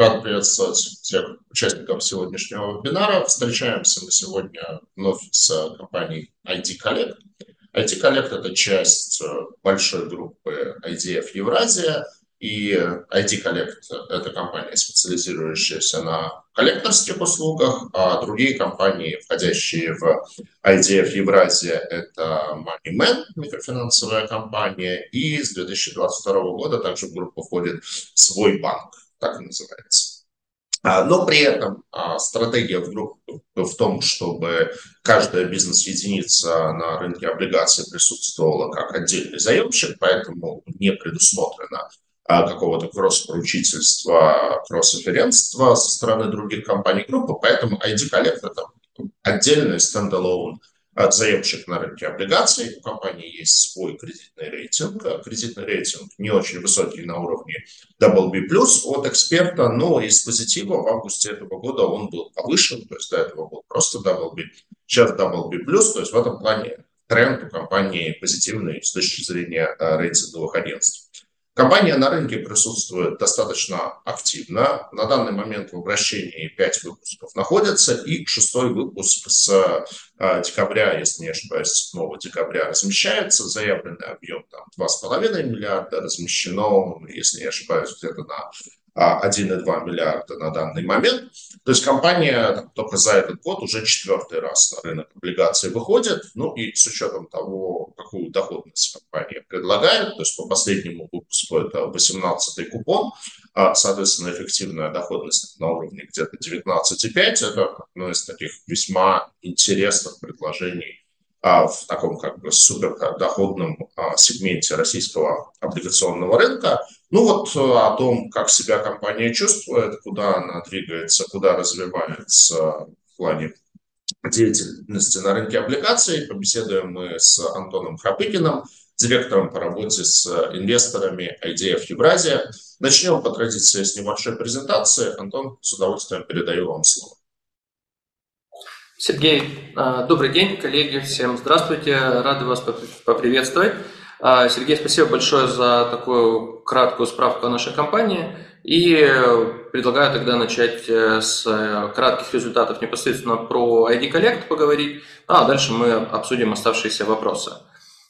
Рад приветствовать всех участников сегодняшнего вебинара. Встречаемся мы сегодня вновь с компанией ID Collect. ID Collect – это часть большой группы IDF Евразия – и ID Collect – это компания, специализирующаяся на коллекторских услугах, а другие компании, входящие в IDF Евразия, это MoneyMan, микрофинансовая компания, и с 2022 года также в группу входит свой банк, так и называется. А, но при этом а, стратегия в группе в том, чтобы каждая бизнес-единица на рынке облигаций присутствовала как отдельный заемщик, поэтому не предусмотрено а, какого-то кросс-поручительства, кросс-референства со стороны других компаний группы, поэтому ID Collect – это отдельный стендалон заемщик на рынке облигаций. У компании есть свой кредитный рейтинг. Кредитный рейтинг не очень высокий на уровне WB+, от эксперта, но из позитива в августе этого года он был повышен, то есть до этого был просто WB, сейчас WB+, то есть в этом плане тренд у компании позитивный с точки зрения э, рейтинговых агентств. Компания на рынке присутствует достаточно активно. На данный момент в обращении 5 выпусков находятся, и шестой выпуск с э, декабря, если не ошибаюсь, 7 декабря размещается. Заявленный объем там 2,5 миллиарда, размещено, если не ошибаюсь, где-то на 1,2 миллиарда на данный момент. То есть компания только за этот год уже четвертый раз на рынок облигаций выходит. Ну и с учетом того, какую доходность компания предлагает, то есть по последнему выпуску это 18-й купон, а, соответственно, эффективная доходность на уровне где-то 19,5. Это одно из таких весьма интересных предложений а, в таком как бы супердоходном а, сегменте российского облигационного рынка. Ну вот э, о том, как себя компания чувствует, куда она двигается, куда развивается в плане деятельности на рынке облигаций, побеседуем мы с Антоном Хапыкиным, директором по работе с инвесторами IDF Евразия. Начнем по традиции с небольшой презентации. Антон, с удовольствием передаю вам слово. Сергей, а, добрый день, коллеги, всем здравствуйте, рады вас поприветствовать. А, Сергей, спасибо большое за такую краткую справку о нашей компании и предлагаю тогда начать э, с кратких результатов непосредственно про ID Collect поговорить, а дальше мы обсудим оставшиеся вопросы.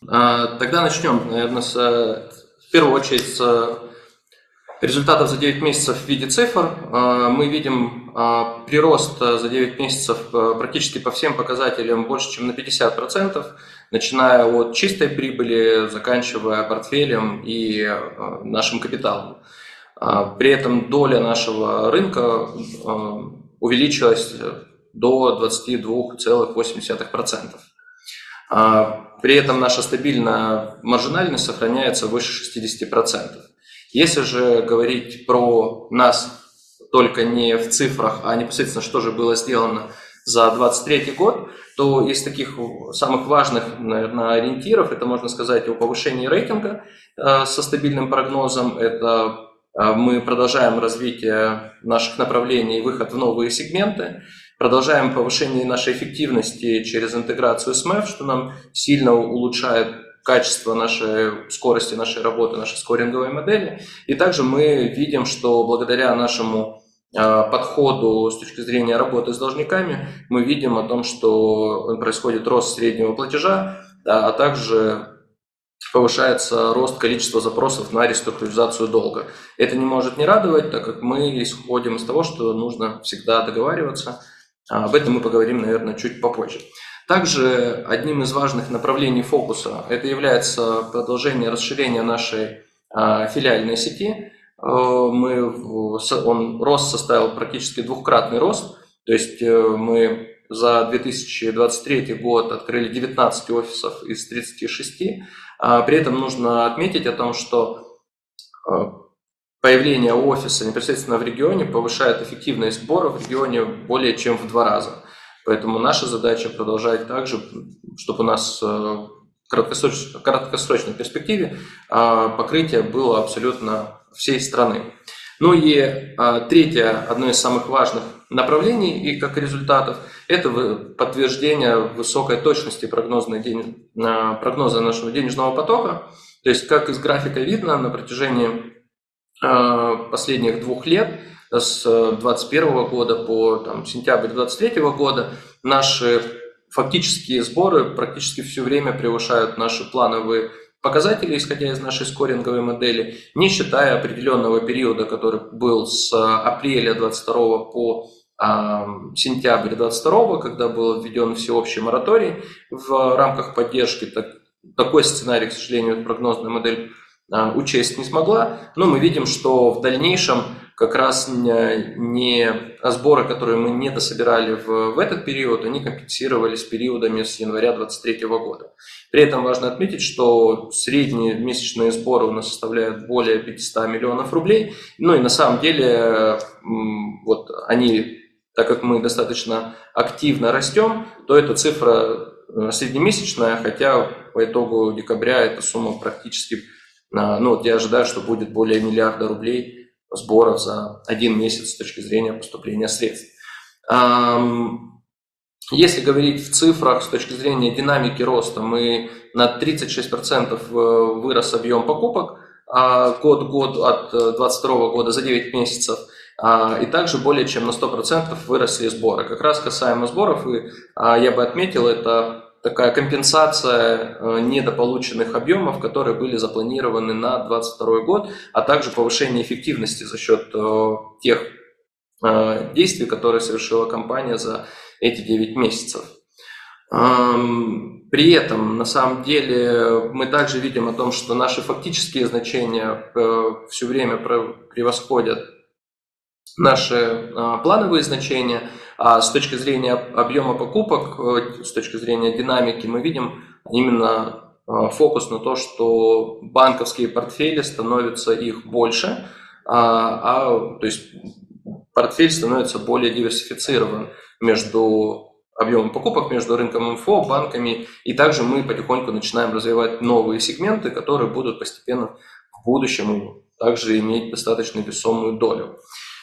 А, тогда начнем, наверное, с, в первую очередь с результатов за 9 месяцев в виде цифр. Мы видим прирост за 9 месяцев а, практически по всем показателям больше, чем на 50%, начиная от чистой прибыли, заканчивая портфелем и нашим капиталом. При этом доля нашего рынка увеличилась до 22,8%. При этом наша стабильная маржинальность сохраняется выше 60%. Если же говорить про нас только не в цифрах, а непосредственно, что же было сделано за 2023 год, то из таких самых важных, наверное, ориентиров, это можно сказать о повышении рейтинга э, со стабильным прогнозом, это э, мы продолжаем развитие наших направлений и выход в новые сегменты, продолжаем повышение нашей эффективности через интеграцию с MEF, что нам сильно улучшает качество нашей скорости нашей работы, нашей скоринговой модели. И также мы видим, что благодаря нашему подходу с точки зрения работы с должниками, мы видим о том, что происходит рост среднего платежа, а также повышается рост количества запросов на реструктуризацию долга. Это не может не радовать, так как мы исходим из того, что нужно всегда договариваться. А, об этом мы поговорим, наверное, чуть попозже. Также одним из важных направлений фокуса это является продолжение расширения нашей а, филиальной сети. Э, мы, он рост составил практически двухкратный рост, то есть э, мы за 2023 год открыли 19 офисов из 36. А при этом нужно отметить о том, что э, появление офиса непосредственно в регионе повышает эффективность сбора в регионе более чем в два раза. Поэтому наша задача продолжать также, чтобы у нас в краткосрочной, перспективе покрытие было абсолютно всей страны. Ну и а, третье, одно из самых важных направлений и как результатов, это подтверждение высокой точности прогноза нашего денежного потока. То есть, как из графика видно, на протяжении а, последних двух лет с 2021 года по там, сентябрь 2023 года наши фактические сборы практически все время превышают наши плановые показатели, исходя из нашей скоринговой модели, не считая определенного периода, который был с апреля 22 по сентябрь 22 когда был введен всеобщий мораторий в рамках поддержки. Так, такой сценарий, к сожалению, прогнозная модель а, учесть не смогла, но мы видим, что в дальнейшем как раз не сборы, которые мы не дособирали в, в этот период, они компенсировались периодами с января 2023 года. При этом важно отметить, что средние месячные сборы у нас составляют более 500 миллионов рублей. Ну и на самом деле вот они, так как мы достаточно активно растем, то эта цифра э, среднемесячная, хотя по итогу декабря эта сумма практически а, ну, вот я ожидаю, что будет более миллиарда рублей сборов за один месяц с точки зрения поступления средств. Если говорить в цифрах с точки зрения динамики роста, мы на 36% э, вырос объем покупок а год-год от 2022 э, года за 9 месяцев, а, и также более чем на 100% выросли сборы. Как раз касаемо сборов, и я бы отметил, это такая компенсация э, недополученных объемов, которые были запланированы на 2022 год, а также повышение эффективности за счет э, тех э, действий, которые совершила компания за эти 9 месяцев. При этом, на самом деле, мы также видим о том, что наши фактические значения все время превосходят наши плановые значения – а с точки зрения объема покупок, э, с точки зрения динамики, мы видим именно э, фокус на то, что банковские портфели становятся их больше, а, а, то есть портфель становится более диверсифицирован между объемом покупок между рынком МФО, банками, и также мы потихоньку начинаем развивать новые сегменты, которые будут постепенно в будущем также иметь достаточно весомую долю.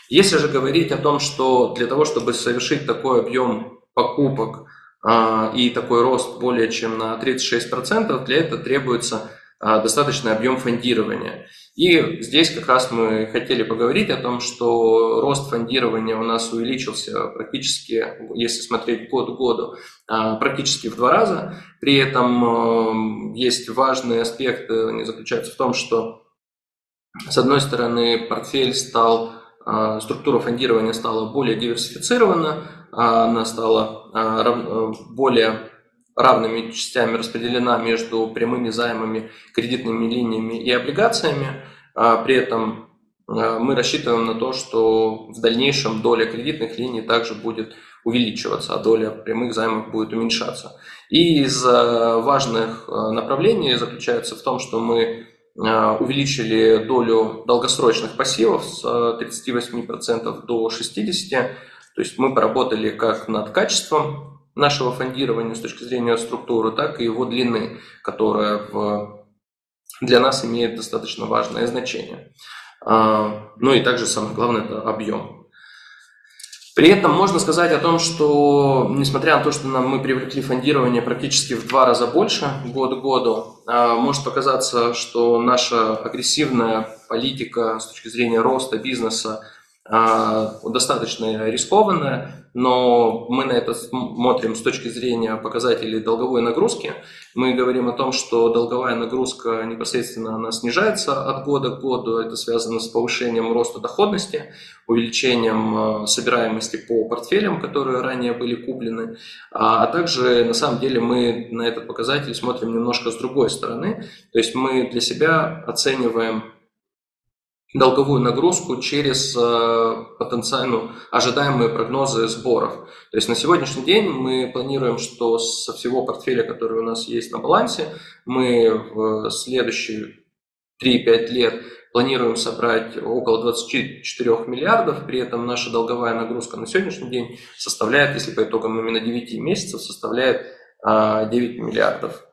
Если же говорить о том, что для того, чтобы совершить такой объем покупок а, и такой рост более чем на 36%, для этого требуется а, достаточный объем фондирования. И здесь как раз мы хотели поговорить о том, что рост фондирования у нас увеличился практически, если смотреть год к году, а, практически в два раза. При этом есть важный аспект, они заключаются в том, что с одной стороны портфель стал структура фондирования стала более диверсифицирована, а, она стала а, более равными частями распределена между прямыми займами, кредитными линиями и облигациями. При этом мы рассчитываем на то, что в дальнейшем доля кредитных линий также будет увеличиваться, а доля прямых займов будет уменьшаться. И из важных направлений заключается в том, что мы Э, увеличили долю долгосрочных пассивов с 38% до 60%. То есть мы поработали как над качеством нашего фондирования с точки зрения структуры, так и его длины, которая в, для нас имеет достаточно важное значение. А, ну и также самое главное – это объем. При этом можно сказать о том, что несмотря на то, что нам, мы привлекли фондирование практически в два раза больше год к году, а, может показаться, что наша агрессивная политика с точки зрения роста бизнеса а, достаточно рискованная, но мы на это смотрим с точки зрения показателей долговой нагрузки. Мы говорим о том, что долговая нагрузка непосредственно она снижается от года к году. Это связано с повышением роста доходности, увеличением э, собираемости по портфелям, которые ранее были куплены. А, а также на самом деле мы на этот показатель смотрим немножко с другой стороны. То есть мы для себя оцениваем долговую нагрузку через э, потенциально ожидаемые прогнозы сборов. То есть на сегодняшний день мы планируем, что со всего портфеля, который у нас есть на балансе, мы в следующие 3-5 лет планируем собрать около 24 миллиардов, при этом наша долговая нагрузка на сегодняшний день составляет, если по итогам именно 9 месяцев, составляет 9 а, миллиардов.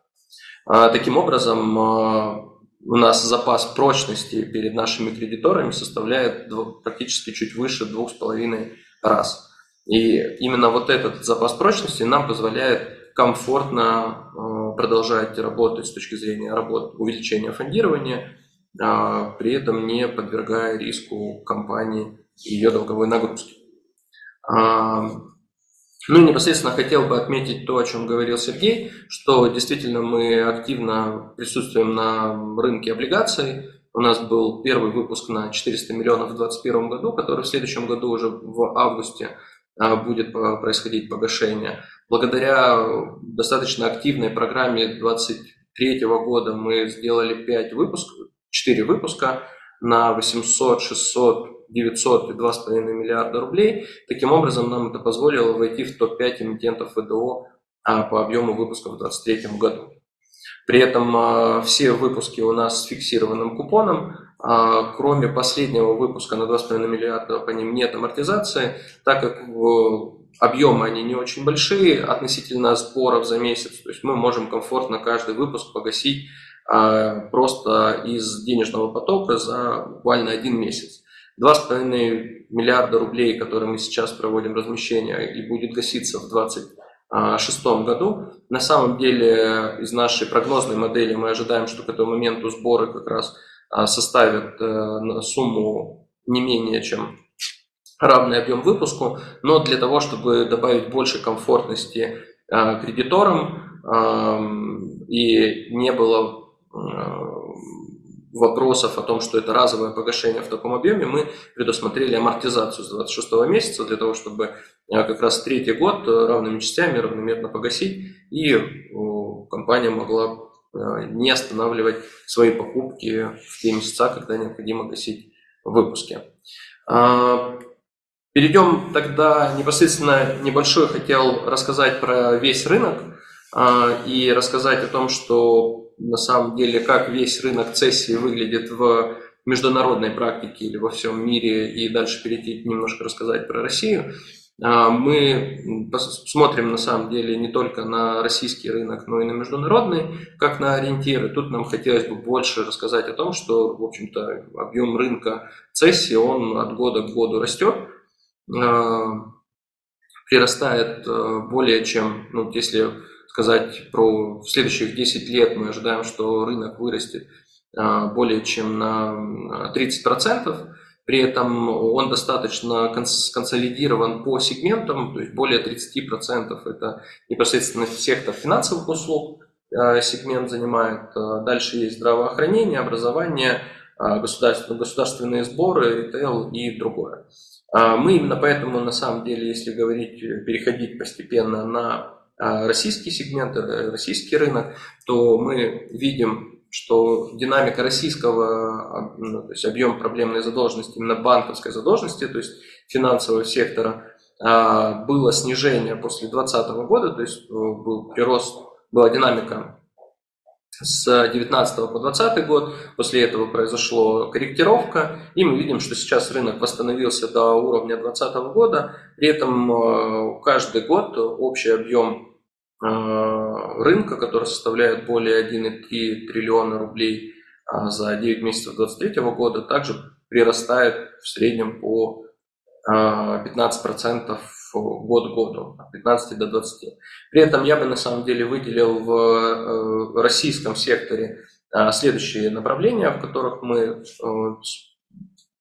А, таким образом, у нас запас прочности перед нашими кредиторами составляет практически чуть выше двух с половиной раз. И именно вот этот запас прочности нам позволяет комфортно э, продолжать работать с точки зрения работы, увеличения фондирования, а при этом не подвергая риску компании и ее долговой нагрузки. Ну и непосредственно хотел бы отметить то, о чем говорил Сергей, что действительно мы активно присутствуем на рынке облигаций. У нас был первый выпуск на 400 миллионов в 2021 году, который в следующем году уже в августе а, будет происходить погашение. Благодаря достаточно активной программе 2023 года мы сделали 5 выпусков, 4 выпуска на 800, 600, 900 и 2,5 миллиарда рублей. Таким образом, нам это позволило войти в топ-5 эмитентов ВДО а, по объему выпусков в 2023 году. При этом а, все выпуски у нас с фиксированным купоном, а, кроме последнего выпуска на 2,5 миллиарда по ним нет амортизации, так как объемы они не очень большие относительно сборов за месяц, то есть мы можем комфортно каждый выпуск погасить просто из денежного потока за буквально один месяц. 2,5 миллиарда рублей, которые мы сейчас проводим размещение и будет гаситься в 2026 году. На самом деле из нашей прогнозной модели мы ожидаем, что к этому моменту сборы как раз а, составят э, сумму не менее чем равный объем выпуску, но для того, чтобы добавить больше комфортности а, кредиторам и не было вопросов о том, что это разовое погашение в таком объеме, мы предусмотрели амортизацию с 26 месяца для того, чтобы э, как раз третий год э, равными частями равномерно погасить, и компания могла э, не останавливать свои покупки в те месяца, когда необходимо гасить выпуски. А, перейдем тогда непосредственно небольшой хотел рассказать про весь рынок а, и рассказать о том, что на самом деле, как весь рынок цессии выглядит в международной практике или во всем мире, и дальше перейти немножко рассказать про Россию. А, мы смотрим на самом деле не только на российский рынок, но и на международный, как на ориентиры. Тут нам хотелось бы больше рассказать о том, что, в общем-то, объем рынка цессии, он от года к году растет, а, прирастает а, более чем, ну, если сказать про следующих 10 лет мы ожидаем, что рынок вырастет а, более чем на 30%. При этом он достаточно консолидирован по сегментам, то есть более 30% это непосредственно сектор финансовых услуг, а, сегмент занимает. А, дальше есть здравоохранение, образование, государственные, сборы, ритейл и другое. Мы именно поэтому, на самом деле, если говорить, переходить постепенно на российский сегмент, э, российский рынок, то мы видим, что динамика российского, а, ну, то есть объем проблемной задолженности, именно банковской задолженности, то есть финансового сектора, а, было снижение после 2020 года, то есть э, был прирост, была динамика с 19 по 20 год, после этого произошла корректировка, и мы видим, что сейчас рынок восстановился до уровня 2020 года, при этом э, каждый год общий объем э, рынка, который составляет более 1,3 триллиона рублей а за 9 месяцев 2023 года, также прирастает в среднем по 15% год к году, от 15 до 20. При этом я бы на самом деле выделил в э, российском секторе э, следующие направления, в которых мы э,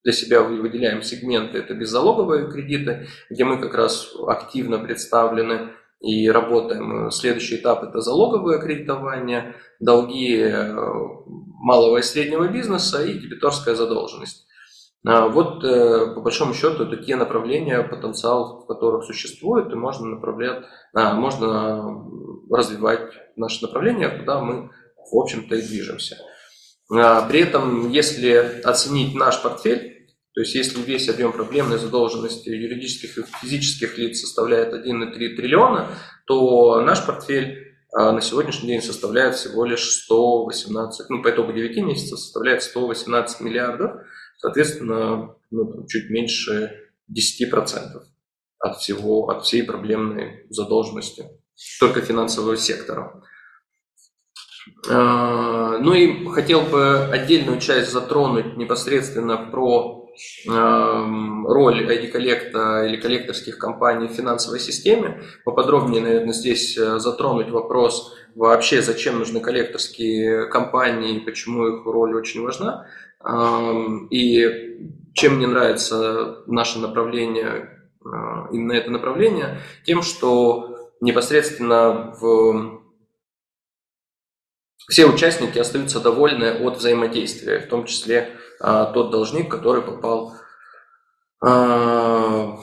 для себя выделяем сегменты. Это беззалоговые кредиты, где мы как раз активно представлены и работаем. Следующий этап – это залоговое кредитование, долги малого и среднего бизнеса и дебиторская задолженность. А вот, э, по большому счету, те направления, потенциал в которых существует, и можно направлять, а, можно развивать наше направление, куда мы, в общем-то, и движемся. А, при этом, если оценить наш портфель, то есть если весь объем проблемной задолженности юридических и физических лиц составляет 1,3 триллиона, то наш портфель на сегодняшний день составляет всего лишь 118, ну, по итогу 9 месяцев составляет 118 миллиардов, Соответственно, ну, чуть меньше 10% от, всего, от всей проблемной задолженности только финансового сектора. А, ну и хотел бы отдельную часть затронуть непосредственно про роль ID коллекта или коллекторских компаний в финансовой системе. Поподробнее, наверное, здесь э, затронуть вопрос вообще, зачем нужны коллекторские компании, почему их роль очень важна. И чем мне нравится наше направление, именно это направление, тем, что непосредственно в все участники остаются довольны от взаимодействия, в том числе а, тот должник, который попал а,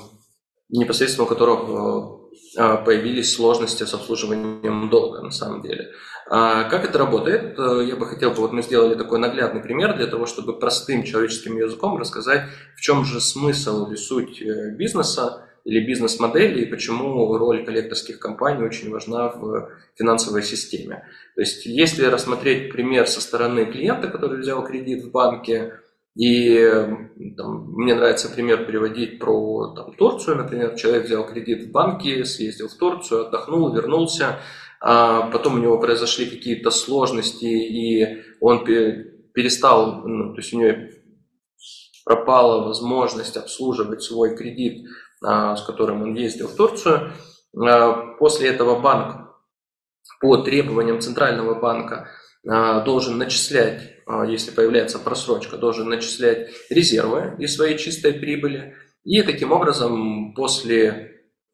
непосредственно у которого а, появились сложности с обслуживанием долга на самом деле. А как это работает? Э, я бы хотел, вот мы сделали такой наглядный пример для того, чтобы простым человеческим языком рассказать, в чем же смысл или суть э, бизнеса или бизнес-модели и почему роль коллекторских компаний очень важна в финансовой системе. То есть если рассмотреть пример со стороны клиента, который взял кредит в банке, и там, мне нравится пример приводить про там, Турцию, например. Человек взял кредит в банке, съездил в Турцию, отдохнул, вернулся. А потом у него произошли какие-то сложности, и он перестал, ну, то есть у него пропала возможность обслуживать свой кредит, а, с которым он ездил в Турцию. А, после этого банк по требованиям Центрального банка должен начислять, если появляется просрочка, должен начислять резервы из своей чистой прибыли. И таким образом после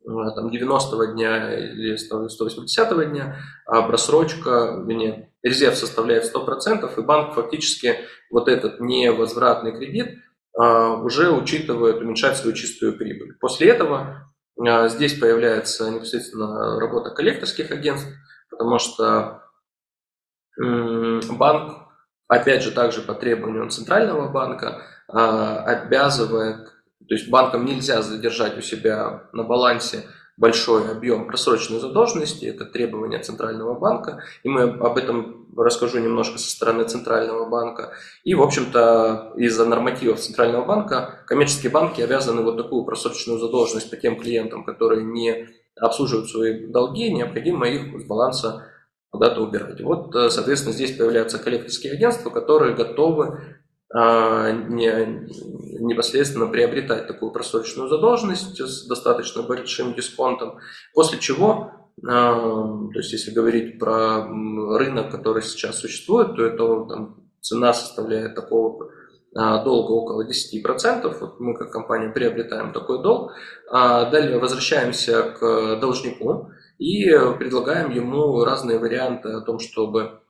там, 90 дня или 180 дня просрочка, вернее, резерв составляет 100%, и банк фактически вот этот невозвратный кредит уже учитывает, уменьшать свою чистую прибыль. После этого здесь появляется непосредственно работа коллекторских агентств, потому что банк, опять же, также по требованию Центрального банка, а, обязывает, то есть банкам нельзя задержать у себя на балансе большой объем просроченной задолженности, это требование Центрального банка, и мы об этом расскажу немножко со стороны Центрального банка. И, в общем-то, из-за нормативов Центрального банка коммерческие банки обязаны вот такую просроченную задолженность по тем клиентам, которые не обслуживают свои долги, необходимо их с баланса куда-то убирать. Вот, э, соответственно, здесь появляются коллекторские агентства, которые готовы непосредственно приобретать такую просроченную задолженность с достаточно большим дисконтом, после чего, а, то есть если говорить про рынок, который сейчас существует, то это там, цена составляет такого а, долга около 10%. Вот мы как компания приобретаем такой долг. Далее возвращаемся к должнику и предлагаем ему разные варианты о том, чтобы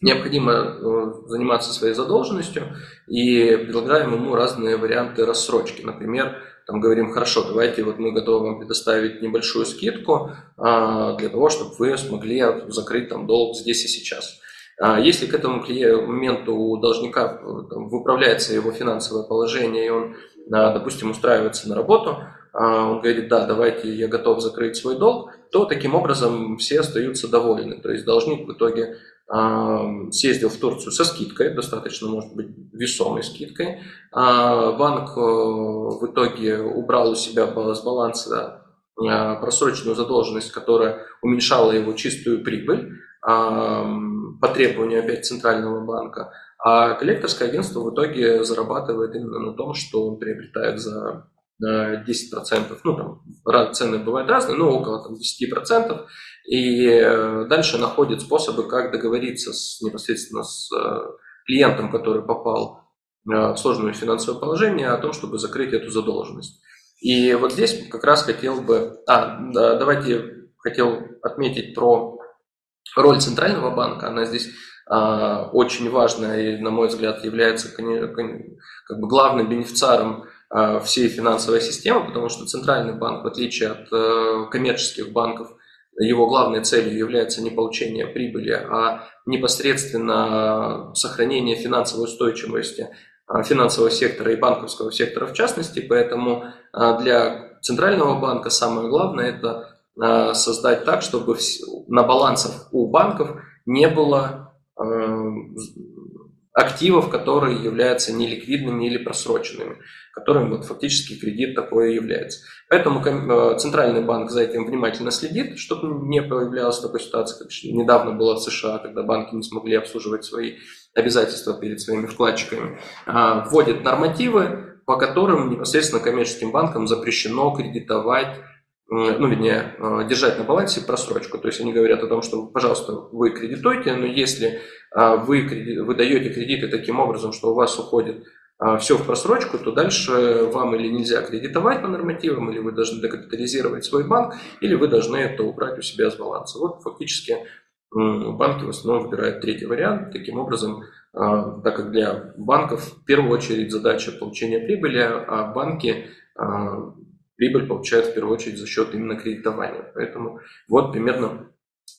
необходимо э, заниматься своей задолженностью и предлагаем ему разные варианты рассрочки. Например, там говорим, хорошо, давайте вот мы готовы вам предоставить небольшую скидку а, для того, чтобы вы смогли закрыть там долг здесь и сейчас. А если к этому моменту у должника э, выправляется его финансовое положение, и он, допустим, устраивается на работу, а, он говорит, да, давайте я готов закрыть свой долг, то таким образом все остаются довольны. То есть должник в итоге съездил в Турцию со скидкой, достаточно, может быть, весомой скидкой. А банк э, в итоге убрал у себя с баланса э, просроченную задолженность, которая уменьшала его чистую прибыль по требованию опять Центрального банка. А коллекторское агентство в итоге зарабатывает именно на том, что он приобретает за 10%, ну там цены бывают разные, но около там, 10%, и э, дальше находит способы, как договориться с, непосредственно с э, клиентом, который попал э, в сложное финансовое положение, о том, чтобы закрыть эту задолженность. И вот здесь как раз хотел бы, а, да, давайте хотел отметить про роль Центрального банка, она здесь а, очень важная и, на мой взгляд, является как бы главным бенефициаром Э, всей финансовой системы, потому что центральный банк, в отличие от э, коммерческих банков, его главной целью является не получение прибыли, а непосредственно сохранение финансовой устойчивости э, финансового сектора и банковского сектора в частности. Поэтому для Центрального банка самое главное – это создать так, чтобы на балансах у банков не было активов, которые являются неликвидными или просроченными, которым вот фактически кредит такое является. Поэтому э, Центральный банк за этим внимательно следит, чтобы не появлялась такой ситуации, как недавно было в США, когда банки не смогли обслуживать свои обязательства перед своими вкладчиками. А, вводит нормативы, по которым непосредственно коммерческим банкам запрещено кредитовать ну, вернее, э, держать на балансе просрочку. То есть они говорят о том, что, пожалуйста, вы кредитуете, но если а, вы, вы даете кредиты таким образом, что у вас уходит все в просрочку, то дальше вам или нельзя кредитовать по нормативам, или вы должны декапитализировать свой банк, или вы должны это убрать у себя с баланса. Вот фактически банки в основном выбирают третий вариант. Таким образом, так как для банков в первую очередь задача получения прибыли, а банки прибыль получают в первую очередь за счет именно кредитования. Поэтому вот примерно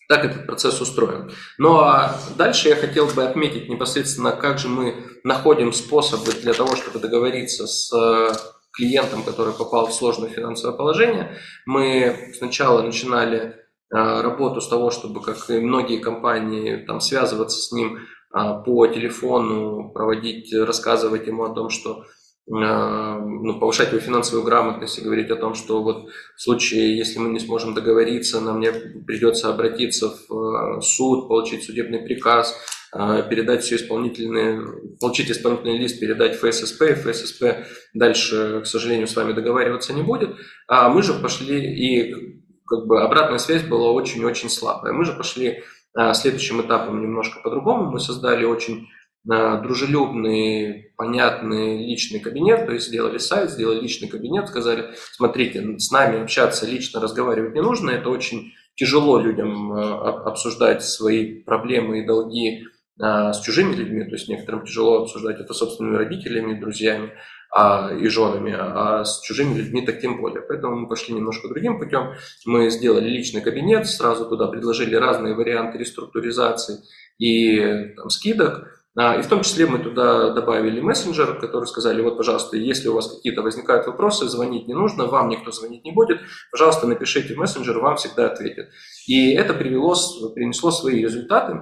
так этот процесс устроен. Ну а дальше я хотел бы отметить непосредственно, как же мы находим способы для того, чтобы договориться с э, клиентом, который попал в сложное финансовое положение. Мы сначала начинали э, работу с того, чтобы, как и многие компании, там, связываться с ним э, по телефону, проводить, рассказывать ему о том, что ну, повышать его финансовую грамотность и говорить о том, что вот в случае, если мы не сможем договориться, нам мне придется обратиться в э, суд, получить судебный приказ, э, передать все исполнительные, получить исполнительный лист, передать ФССП, и ФССП дальше, к сожалению, с вами договариваться не будет. А мы же пошли, и как бы обратная связь была очень-очень слабая. Мы же пошли следующим этапом немножко по-другому. Мы создали очень дружелюбный, понятный личный кабинет, то есть сделали сайт, сделали личный кабинет, сказали, смотрите, с нами общаться, лично разговаривать не нужно, это очень тяжело людям э, обсуждать свои проблемы и долги э, с чужими людьми, то есть некоторым тяжело обсуждать это собственными родителями, друзьями а, и женами, а с чужими людьми так тем более. Поэтому мы пошли немножко другим путем. Мы сделали личный кабинет, сразу туда предложили разные варианты реструктуризации и там, скидок, и в том числе мы туда добавили мессенджер, который сказали, вот, пожалуйста, если у вас какие-то возникают вопросы, звонить не нужно, вам никто звонить не будет, пожалуйста, напишите в мессенджер, вам всегда ответят. И это привело, принесло свои результаты.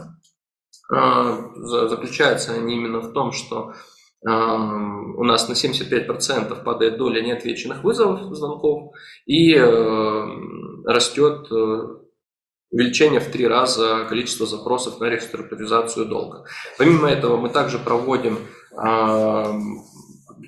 А, заключаются они именно в том, что а, у нас на 75% падает доля неотвеченных вызовов, звонков, и э, растет э, увеличение в три раза количества запросов на реструктуризацию долга. Помимо этого мы также проводим э,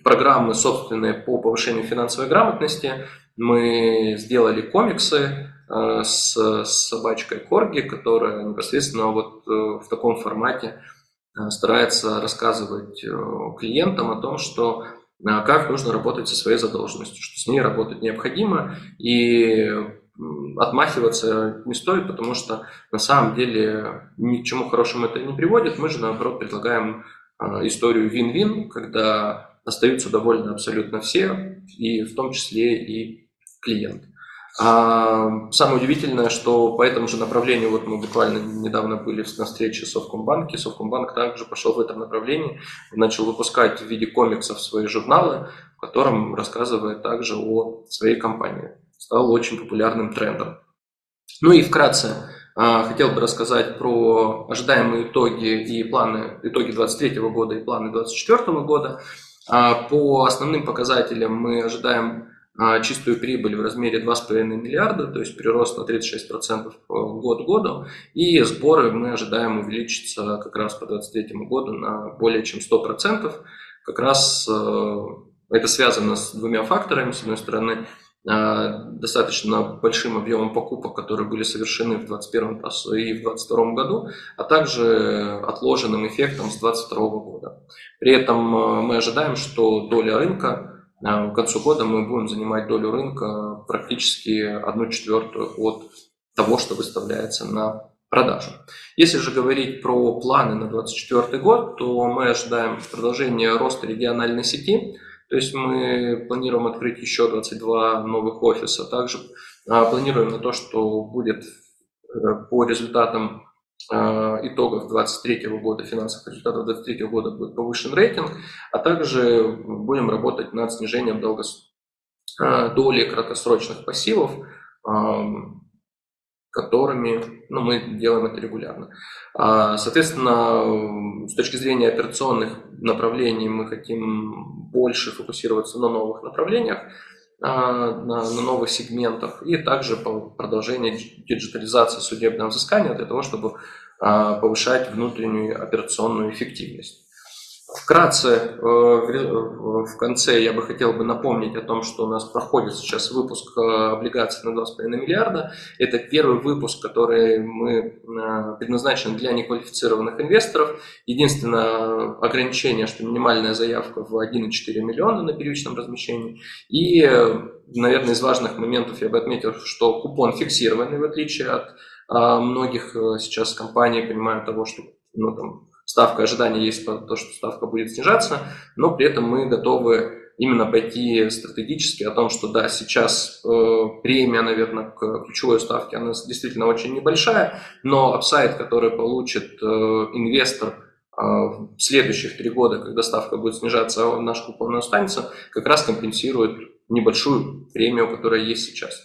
программы собственные по повышению финансовой грамотности. Мы сделали комиксы э, с, собачкой Корги, которая непосредственно вот э, в таком формате э, старается рассказывать клиентам о том, что как нужно работать со своей задолженностью, что с ней работать необходимо, и отмахиваться не стоит, потому что на самом деле ни к чему хорошему это не приводит. Мы же, наоборот, предлагаем а, историю вин-вин, когда остаются довольны абсолютно все, и в том числе и клиент. А самое удивительное, что по этому же направлению, вот мы буквально недавно были на встрече с Совкомбанке, Совкомбанк также пошел в этом направлении, начал выпускать в виде комиксов свои журналы, в котором рассказывает также о своей компании стал очень популярным трендом. Ну и вкратце а, хотел бы рассказать про ожидаемые итоги и планы, итоги 2023 года и планы 2024 года. А, по основным показателям мы ожидаем а, чистую прибыль в размере 2,5 миллиарда, то есть прирост на 36% год к году, и сборы мы ожидаем увеличиться как раз по 2023 году на более чем 100%. Как раз это связано с двумя факторами. С одной стороны, достаточно большим объемом покупок, которые были совершены в 2021 и в 2022 году, а также отложенным эффектом с 2022 года. При этом э, мы ожидаем, что доля рынка э, к концу года мы будем занимать долю рынка практически одну четвертую от того, что выставляется на продажу. Если же говорить про планы на 2024 год, то мы ожидаем продолжения роста региональной сети – то есть мы планируем открыть еще 22 новых офиса. Также а, планируем на то, что будет э, по результатам а, итогов 2023 года, финансовых результатов 2023 года будет повышен рейтинг, а также будем работать над снижением долгос... А, доли краткосрочных пассивов, которыми ну, мы делаем это регулярно. Соответственно, с точки зрения операционных направлений мы хотим больше фокусироваться на новых направлениях, на, на новых сегментах и также по продолжению диджитализации судебного взыскания для того, чтобы повышать внутреннюю операционную эффективность. Вкратце, э, в конце я бы хотел бы напомнить о том, что у нас проходит сейчас выпуск э, облигаций на 2,5 миллиарда. Это первый выпуск, который мы э, предназначен для неквалифицированных инвесторов. Единственное ограничение, что минимальная заявка в 1,4 миллиона на первичном размещении. И, наверное, из важных моментов я бы отметил, что купон фиксированный, в отличие от многих сейчас компаний, понимаю того, что ну, там, ставка ожидания есть то, что ставка будет снижаться, но при этом мы готовы именно пойти стратегически о том, что да, сейчас э, премия, наверное, к ключевой ставке, она действительно очень небольшая, но апсайд, который получит э, инвестор э, в следующих три года, когда ставка будет снижаться, а наш купон останется, как раз компенсирует небольшую премию, которая есть сейчас.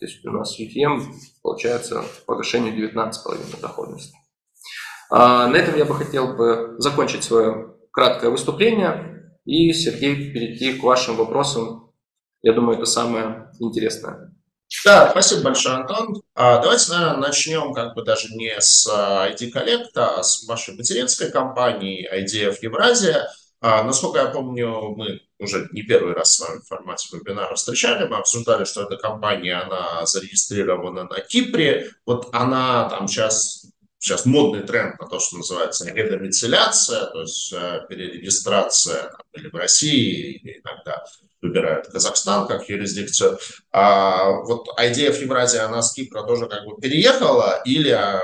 То есть у нас UTM получается по погашению 19,5 доходности. А, на этом я бы хотел бы закончить свое краткое выступление и, Сергей, перейти к вашим вопросам. Я думаю, это самое интересное. Да, спасибо большое, Антон. А, давайте, наверное, начнем как бы даже не с ID Collect, а с вашей материнской компании IDF Евразия. А, насколько я помню, мы уже не первый раз с вами в формате вебинара встречали, мы обсуждали, что эта компания, она зарегистрирована на Кипре. Вот она там сейчас сейчас модный тренд на то, что называется редомицеляция, то есть э, перерегистрация там, или в России, или иногда выбирают Казахстан как юрисдикцию. А вот IDF Евразия, она с Кипра тоже как бы переехала или а,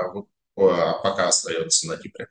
пока остается на Кипре?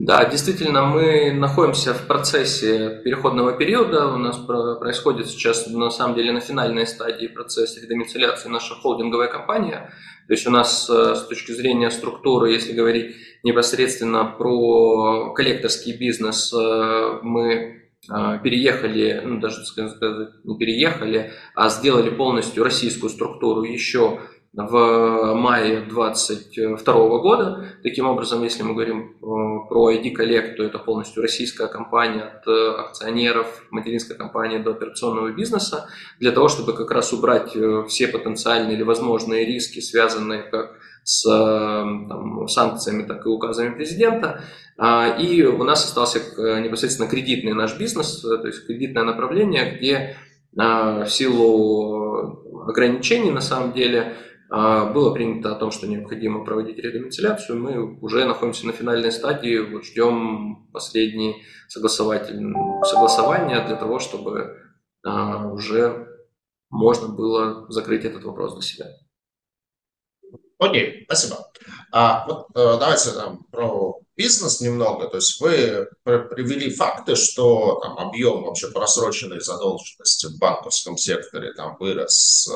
Да, действительно, мы находимся в процессе переходного периода. У нас происходит сейчас, на самом деле, на финальной стадии процесса редомицеляции наша холдинговая компания – то есть у нас э, с точки зрения структуры, если говорить непосредственно про коллекторский бизнес, э, мы э, переехали, ну даже сказать, не переехали, а сделали полностью российскую структуру еще в мае 2022 года. Таким образом, если мы говорим э, про ID Collect, то это полностью российская компания от э, акционеров, материнской компании до операционного бизнеса, для того, чтобы как раз убрать э, все потенциальные или возможные риски, связанные как с там, санкциями, так и указами президента. А, и у нас остался непосредственно кредитный наш бизнес, то есть кредитное направление, где в силу ограничений на самом деле было принято о том, что необходимо проводить редомицеляцию. Мы уже находимся на финальной стадии, вот ждем последние согласования для того, чтобы а, уже можно было закрыть этот вопрос для себя. Окей, спасибо. А, вот э, давайте там, про бизнес немного. То есть вы привели факты, что там, объем вообще просроченной задолженности в банковском секторе там, вырос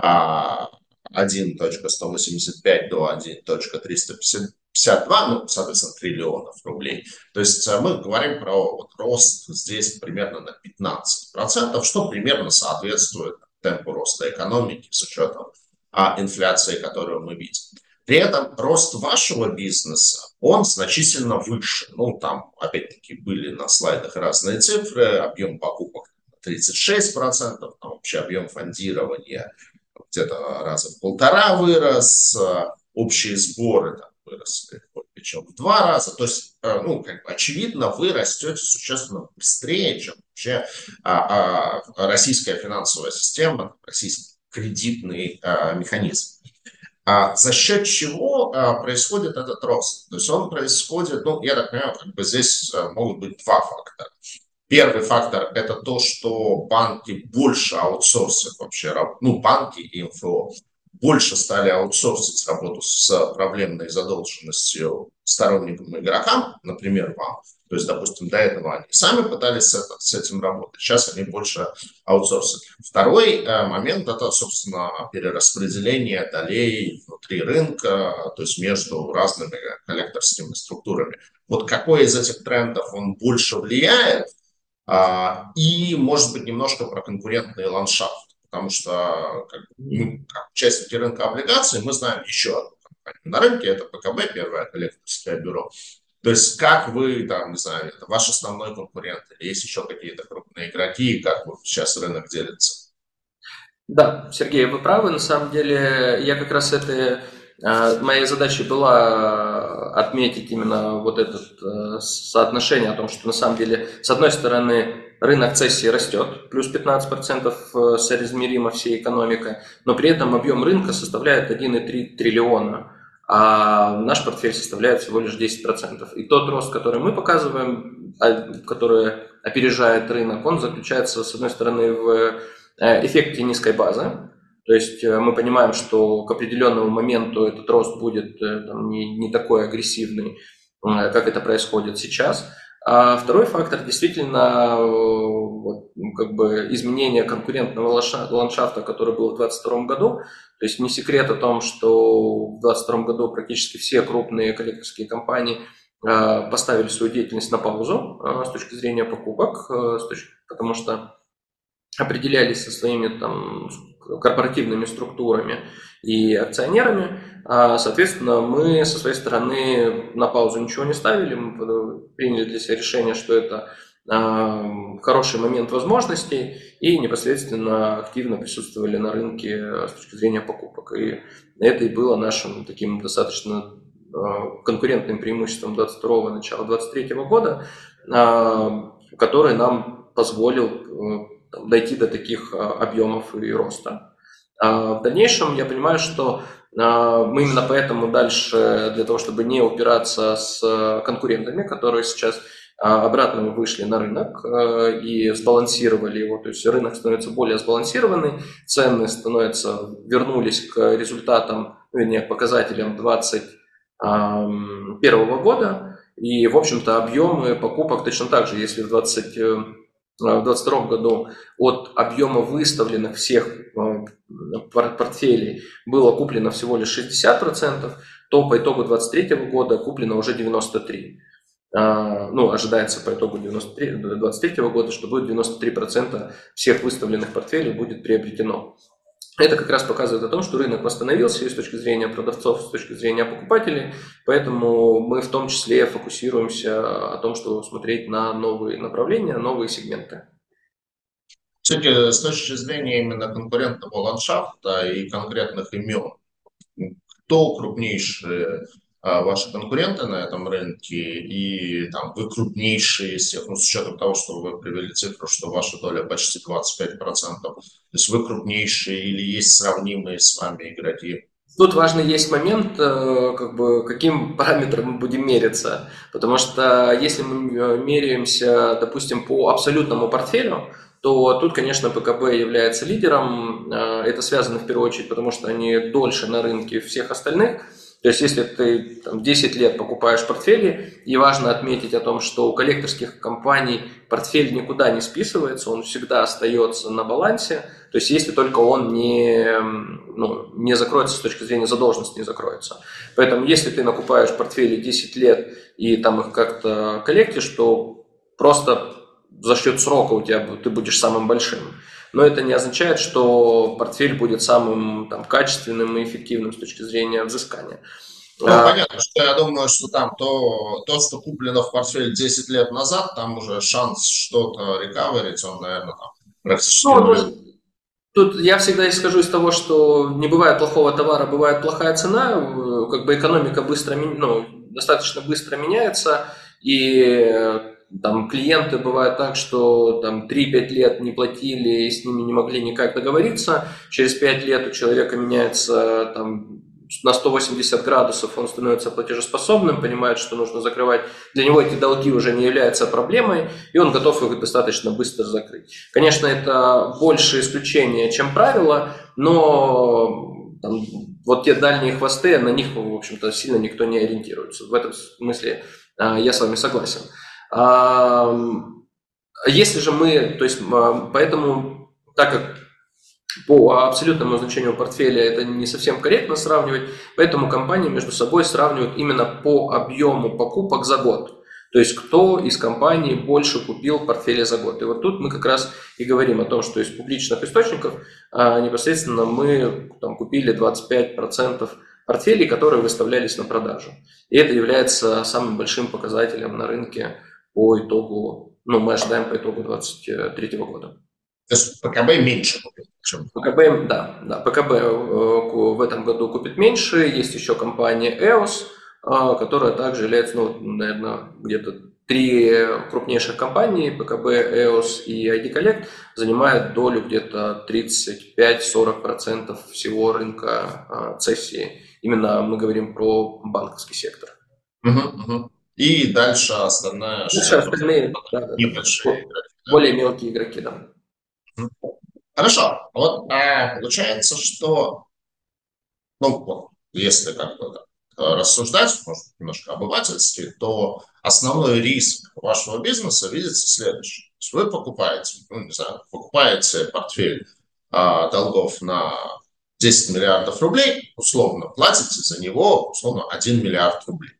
1.185 до 1.352, ну, соответственно, триллионов рублей. То есть э, мы говорим про вот рост здесь примерно на 15%, что примерно соответствует темпу роста экономики с учетом а, инфляции, которую мы видим. При этом рост вашего бизнеса, он значительно выше. Ну, там, опять-таки, были на слайдах разные цифры. Объем покупок 36%, там вообще объем фондирования где-то раза в полтора вырос, общие сборы там выросли причем в два раза. То есть, э, ну, как бы очевидно, вы растете существенно быстрее, чем вообще а, а, российская финансовая система, российский кредитный а, механизм. А за счет чего а, происходит этот рост? То есть он происходит, ну, я так понимаю, как бы здесь а, могут быть два фактора. Первый фактор – это то, что банки больше аутсорсят вообще, ну, банки и МФО больше стали аутсорсить работу с проблемной задолженностью сторонникам игрокам, например, вам. То есть, допустим, до этого они сами пытались с, это, с этим работать, сейчас они больше аутсорсят. Второй э, момент – это, собственно, перераспределение долей внутри рынка, то есть между разными коллекторскими структурами. Вот какой из этих трендов он больше влияет – и, может быть, немножко про конкурентный ландшафт, потому что как, ну, как участники рынка облигаций мы знаем еще одну компанию на рынке, это ПКБ, первое коллекторское бюро. То есть как вы, там, не знаю, это ваш основной конкурент, или есть еще какие-то крупные игроки, как вот сейчас рынок делится? Да, Сергей, вы правы. На самом деле, я как раз это Моей задачей была отметить именно вот это э, соотношение о том, что на самом деле, с одной стороны, рынок цессии растет, плюс 15% соизмеримо всей экономикой, но при этом объем рынка составляет 1,3 триллиона, а наш портфель составляет всего лишь 10%. И тот рост, который мы показываем, а, который опережает рынок, он заключается, с одной стороны, в эффекте низкой базы, то есть э, мы понимаем, что к определенному моменту этот рост будет э, там, не, не такой агрессивный, э, как это происходит сейчас. А второй фактор действительно ну, как бы изменение конкурентного ландшафта, который был в 2022 году. То есть не секрет о том, что в 2022 году практически все крупные коллекторские компании поставили свою деятельность на паузу с точки зрения покупок, потому что определялись со своими там корпоративными структурами и акционерами. А, соответственно, мы со своей стороны на паузу ничего не ставили, мы приняли для себя решение, что это а, хороший момент возможностей и непосредственно активно присутствовали на рынке с точки зрения покупок. И это и было нашим таким достаточно а, конкурентным преимуществом 22 начала 23 года, который нам позволил дойти до таких а, объемов и роста. А в дальнейшем я понимаю, что а, мы именно поэтому дальше, для того, чтобы не упираться с конкурентами, которые сейчас обратно вышли на рынок и сбалансировали его, то есть рынок становится более сбалансированный, цены становятся, вернулись к результатам, ну, вернее, к показателям 2021 года, и, в общем-то, объемы покупок точно так же, если в 20 Э, в 2022 году от объема выставленных всех э, портфелей было куплено всего лишь 60%, то по итогу 2023 года куплено уже 93%. Э, ну, ожидается по итогу 2023 года, что будет 93% всех выставленных портфелей будет приобретено. Это как раз показывает о том, что рынок восстановился и с точки зрения продавцов, с точки зрения покупателей, поэтому мы в том числе фокусируемся о том, чтобы смотреть на новые направления, новые сегменты. Все-таки с точки зрения именно конкурентного ландшафта и конкретных имен, кто крупнейшие а, ваши конкуренты на этом рынке и там, вы крупнейшие из всех, ну, с учетом того, что вы привели цифру, что ваша доля почти 25%, то есть вы крупнейшие или есть сравнимые с вами игроки? Тут важный есть момент, э, как бы, каким параметром мы будем мериться. Потому что если мы э, меряемся, допустим, по абсолютному портфелю, то тут, конечно, ПКБ является лидером. Э, это связано в первую очередь, потому что они дольше на рынке всех остальных – то есть, если ты там, 10 лет покупаешь портфели, и важно отметить о том, что у коллекторских компаний портфель никуда не списывается, он всегда остается на балансе, то есть, если только он не, ну, не закроется с точки зрения задолженности, не закроется. Поэтому, если ты накупаешь портфели 10 лет и там их как-то коллектишь, то просто за счет срока у тебя ты будешь самым большим но это не означает, что портфель будет самым там, качественным и эффективным с точки зрения взыскания. Ну, а, понятно, что я думаю, что там то, то, что куплено в портфель 10 лет назад, там уже шанс что-то рекаверить, он, наверное, там практически ну, тут, тут я всегда исхожу из того, что не бывает плохого товара, бывает плохая цена, как бы экономика быстро, ну, достаточно быстро меняется, и там клиенты бывают так, что там 3-5 лет не платили и с ними не могли никак договориться. Через 5 лет у человека меняется там на 180 градусов, он становится платежеспособным, понимает, что нужно закрывать. Для него эти долги уже не являются проблемой, и он готов их достаточно быстро закрыть. Конечно, это больше исключение, чем правило, но там, вот те дальние хвосты, на них, в общем-то, сильно никто не ориентируется. В этом смысле а, я с вами согласен. Если же мы, то есть, поэтому, так как по абсолютному значению портфеля это не совсем корректно сравнивать, поэтому компании между собой сравнивают именно по объему покупок за год. То есть кто из компаний больше купил портфели за год. И вот тут мы как раз и говорим о том, что из публичных источников а, непосредственно мы там, купили 25% портфелей, которые выставлялись на продажу. И это является самым большим показателем на рынке по итогу, ну, мы ожидаем по итогу 2023 года. То есть ПКБ меньше купит, чем... ПКБ, да, да, ПКБ э, в этом году купит меньше. Есть еще компания EOS, которая также является, ну, наверное, где-то три крупнейших компании, ПКБ, EOS и ID Collect, занимают долю где-то 35-40% всего рынка цессии. Именно мы говорим про банковский сектор. Угу, угу. И дальше остальная... Дальше остальные, да, небольшие игроки. Более мелкие игроки, да. Хорошо. Вот а, получается, что ну, если как бы рассуждать, может, немножко обывательски, то основной риск вашего бизнеса видится следующий. То есть вы покупаете, ну, не знаю, покупаете портфель а, долгов на 10 миллиардов рублей, условно платите за него, условно, 1 миллиард рублей.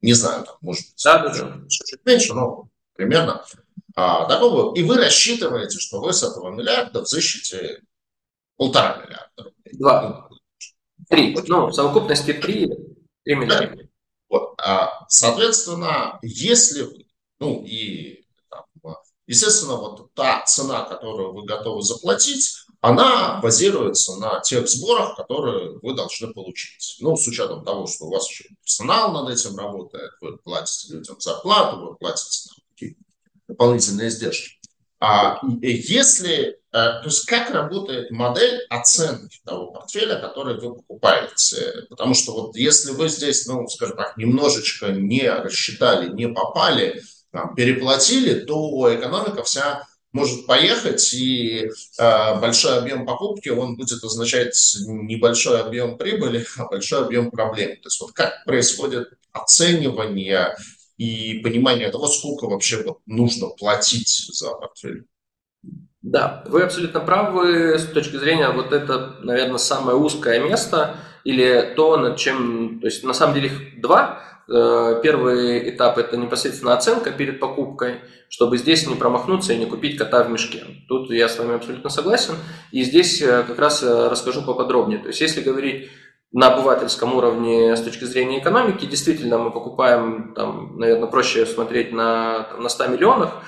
Не знаю, там, может быть, да, да, да. чуть меньше, но примерно а, такого. И вы рассчитываете, что вы с этого миллиарда взыщете полтора миллиарда рублей. Два. Три. Ну, в совокупности три, три миллиарда. Вот. А, соответственно, если вы, ну и, там, естественно, вот та цена, которую вы готовы заплатить, она базируется на тех сборах, которые вы должны получить. Ну, с учетом того, что у вас еще персонал над этим работает, вы платите людям зарплату, вы платите там, какие-то дополнительные издержки. А если, э, то есть как работает модель оценки того портфеля, который вы покупаете? Потому что вот если вы здесь, ну, скажем так, немножечко не рассчитали, не попали, там, переплатили, то экономика вся может поехать, и э, большой объем покупки, он будет означать небольшой объем прибыли, а большой объем проблем. То есть вот как происходит оценивание и понимание того, сколько вообще вот нужно платить за портфель. Да, вы абсолютно правы с точки зрения вот это, наверное, самое узкое место или то, над чем, то есть на самом деле их два. Э, первый этап – это непосредственно оценка перед покупкой, чтобы здесь не промахнуться и не купить кота в мешке. Тут я с вами абсолютно согласен. И здесь э, как раз э, расскажу поподробнее. То есть если говорить на обывательском уровне с точки зрения экономики, действительно мы покупаем, там, наверное, проще смотреть на, там, на 100 миллионах.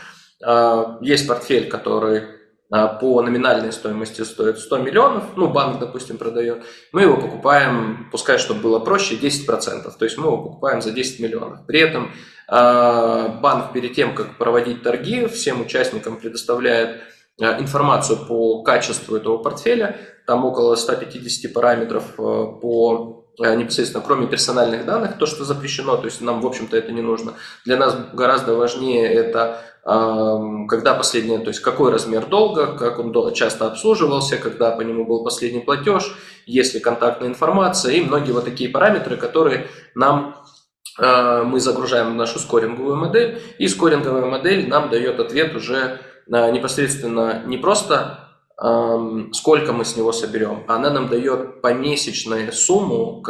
Есть портфель, который по номинальной стоимости стоит 100 миллионов, ну, банк, допустим, продает, мы его покупаем, пускай, чтобы было проще, 10%, то есть мы его покупаем за 10 миллионов. При этом а, банк перед тем, как проводить торги, всем участникам предоставляет а, информацию по качеству этого портфеля, там около 150 параметров по непосредственно, кроме персональных данных, то, что запрещено, то есть нам, в общем-то, это не нужно. Для нас гораздо важнее это когда последний, то есть какой размер долга, как он часто обслуживался, когда по нему был последний платеж, есть ли контактная информация и многие вот такие параметры, которые нам а, мы загружаем в нашу скоринговую модель, и скоринговая модель нам дает ответ уже непосредственно не просто сколько мы с него соберем. Она нам дает помесячную сумму,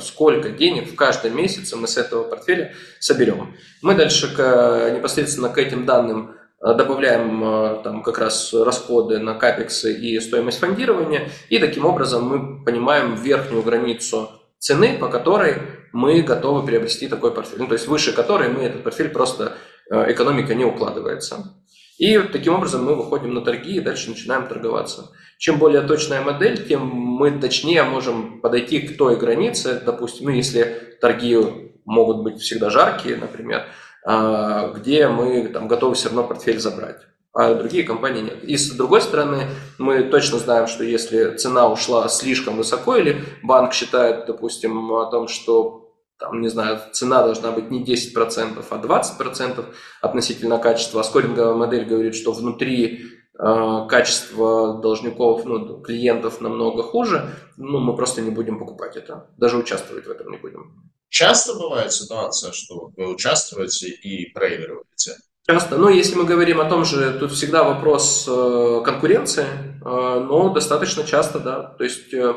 сколько денег в каждом месяце мы с этого портфеля соберем. Мы дальше к, непосредственно к этим данным э, добавляем э, там как раз расходы на капексы и стоимость фондирования, и таким образом мы понимаем верхнюю границу цены, по которой мы готовы приобрести такой портфель. Ну, то есть выше которой мы этот портфель просто э, экономика не укладывается. И таким образом мы выходим на торги и дальше начинаем торговаться. Чем более точная модель, тем мы точнее можем подойти к той границе, допустим, ну, если торги могут быть всегда жаркие, например, а, где мы там, готовы все равно портфель забрать а другие компании нет. И с другой стороны, мы точно знаем, что если цена ушла слишком высоко или банк считает, допустим, о том, что там, не знаю, цена должна быть не 10%, а 20% относительно качества. А скоринговая модель говорит, что внутри э, качество должников, ну, клиентов намного хуже, ну, мы просто не будем покупать это, даже участвовать в этом не будем. Часто бывает ситуация, что вы участвуете и проигрываете? Часто. Ну, если мы говорим о том же, тут всегда вопрос э, конкуренции, э, но достаточно часто, да. То есть э,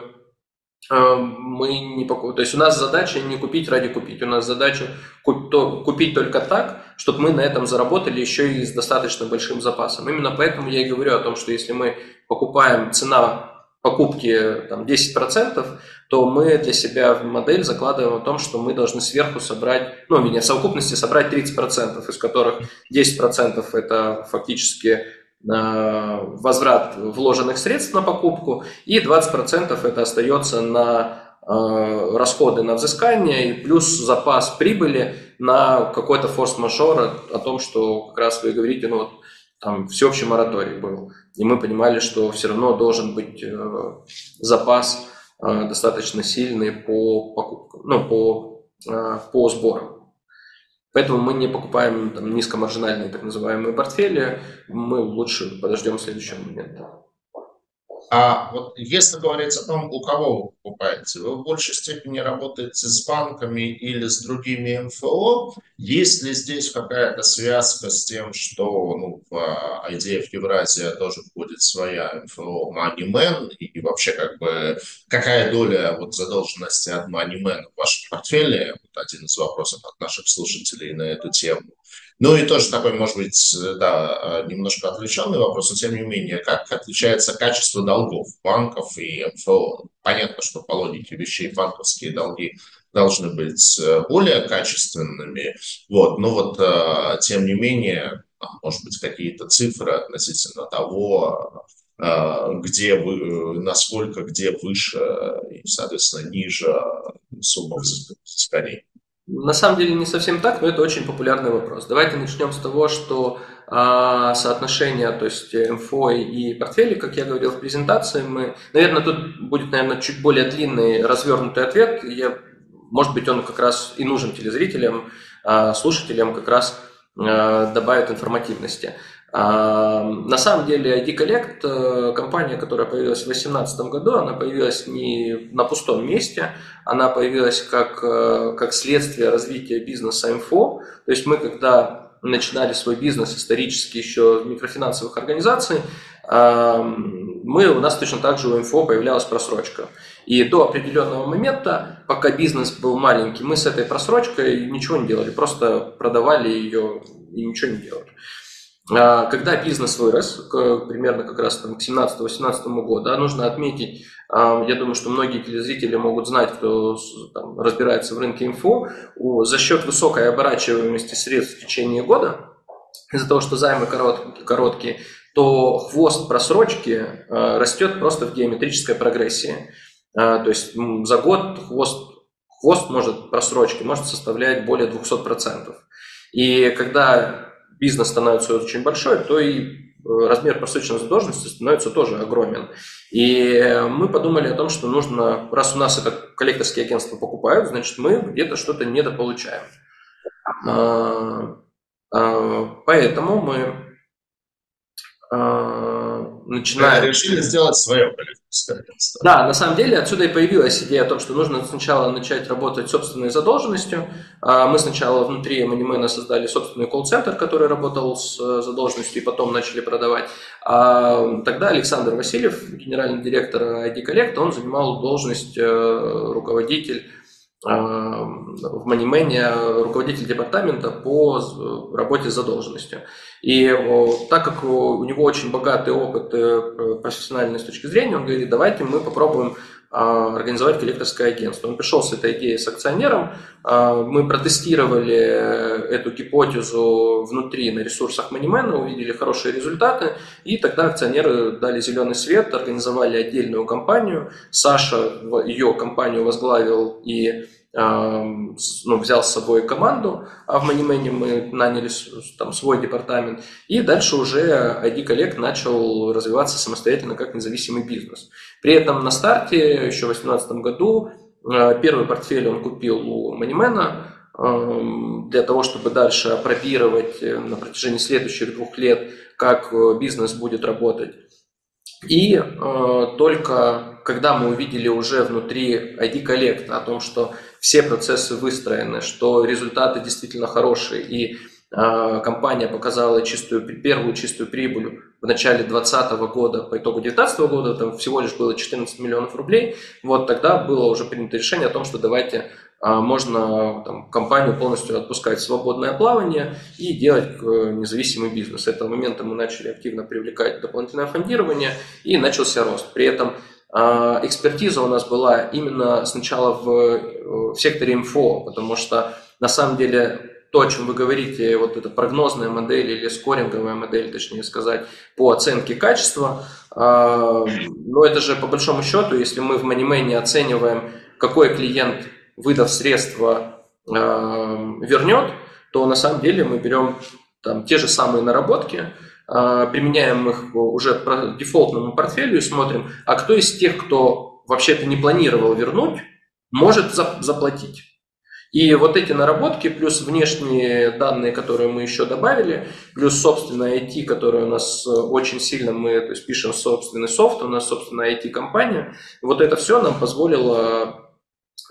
мы не покупаем. То есть у нас задача не купить ради купить. У нас задача купить только так, чтобы мы на этом заработали еще и с достаточно большим запасом. Именно поэтому я и говорю о том, что если мы покупаем цена покупки там, 10%, то мы для себя в модель закладываем о том, что мы должны сверху собрать, ну, меня в совокупности собрать 30%, из которых 10% это фактически возврат вложенных средств на покупку, и 20% это остается на расходы на взыскание и плюс запас прибыли на какой-то форс-мажор о том, что как раз вы говорите, ну вот там всеобщий мораторий был. И мы понимали, что все равно должен быть запас достаточно сильный по покупкам, ну, по, по сборам. Поэтому мы не покупаем там, низкомаржинальные так называемые портфели, мы лучше подождем следующего момента. А вот если говорить о том, у кого вы покупаете, вы в большей степени работаете с банками или с другими МФО? Есть ли здесь какая-то связка с тем, что ну, в IDF Евразия тоже будет своя МФО MoneyMan? И вообще как бы какая доля вот задолженности от MoneyMan в вашем портфеле? Вот один из вопросов от наших слушателей на эту тему. Ну и тоже такой, может быть, да, немножко отвлеченный вопрос, но тем не менее, как отличается качество долгов банков и МФО? Понятно, что по логике вещей банковские долги должны быть э, более качественными, вот, но вот э, тем не менее, может быть, какие-то цифры относительно того, э, где вы, насколько, где выше и, соответственно, ниже сумма взысканий. На самом деле не совсем так, но это очень популярный вопрос. Давайте начнем с того, что э, соотношение, то есть МФО и портфели, как я говорил в презентации, мы, наверное, тут будет, наверное, чуть более длинный, развернутый ответ. Я, может быть, он как раз и нужен телезрителям, э, слушателям, как раз э, добавит информативности. На самом деле ID Collect, э, компания, которая появилась в 2018 году, она появилась не на пустом месте, она появилась как, э, как следствие развития бизнеса МФО. То есть мы, когда начинали свой бизнес исторически еще в микрофинансовых организаций, мы, у нас точно так же у МФО появлялась просрочка. И до определенного момента, пока бизнес был маленький, мы с этой просрочкой ничего не делали, просто продавали ее и ничего не делали. А, когда бизнес вырос, примерно как раз там, к 17-18 году, да, нужно отметить, а, я думаю, что многие телезрители могут знать, кто там, разбирается в рынке инфо, за счет высокой оборачиваемости средств в течение года, из-за того, что займы короткие, короткие то хвост просрочки а, растет просто в геометрической прогрессии. То есть за год хвост, хвост может просрочки может составлять более 200%. И когда бизнес становится очень большой, то и э, размер просроченной задолженности становится тоже огромен. И мы подумали о том, что нужно, раз у нас это коллекторские агентства покупают, значит, мы где-то что-то недополучаем. А, а, поэтому мы начинаем... Решили сделать свое Да, на самом деле отсюда и появилась идея о том, что нужно сначала начать работать собственной задолженностью. А, мы сначала внутри Moneyman создали собственный колл-центр, который работал с э, задолженностью, и потом начали продавать. А тогда Александр Васильев, генеральный директор ID Collect, он занимал должность э, руководитель в Манимене руководитель департамента по работе с задолженностью. И так как у него очень богатый опыт э, профессиональный с точки зрения, он говорит, давайте мы попробуем а, организовать коллекторское агентство. Он пришел с этой идеей с акционером, а, мы протестировали эту гипотезу внутри на ресурсах Манимена, увидели хорошие результаты, и тогда акционеры дали зеленый свет, организовали отдельную компанию. Саша ее компанию возглавил и ну, взял с собой команду, а в Moneyman мы наняли там свой департамент, и дальше уже ID Collect начал развиваться самостоятельно как независимый бизнес. При этом на старте, еще в 2018 году, э, первый портфель он купил у Moneyman для того, чтобы дальше опробировать э, на протяжении следующих двух лет, как э, бизнес будет работать. И э, только когда мы увидели уже внутри ID Collect о том, что все процессы выстроены, что результаты действительно хорошие, и э, компания показала чистую, первую чистую прибыль в начале 2020 года, по итогу 2019 года, там всего лишь было 14 миллионов рублей, вот тогда было уже принято решение о том, что давайте э, можно там, компанию полностью отпускать в свободное плавание и делать э, независимый бизнес. С этого момента мы начали активно привлекать дополнительное фондирование и начался рост. При этом а, экспертиза у нас была именно сначала в, в секторе МФО, потому что на самом деле то, о чем вы говорите, вот эта прогнозная модель или скоринговая модель, точнее сказать, по оценке качества, а, но это же по большому счету, если мы в Moneyman оцениваем какой клиент, выдав средства, э, вернет, то на самом деле мы берем там, те же самые наработки, э, применяем их уже по дефолтному портфелю и смотрим, а кто из тех, кто вообще-то не планировал вернуть, может заплатить. И вот эти наработки, плюс внешние данные, которые мы еще добавили, плюс собственная IT, которая у нас э, очень сильно, мы то есть, пишем собственный софт, у нас собственная IT-компания, вот это все нам позволило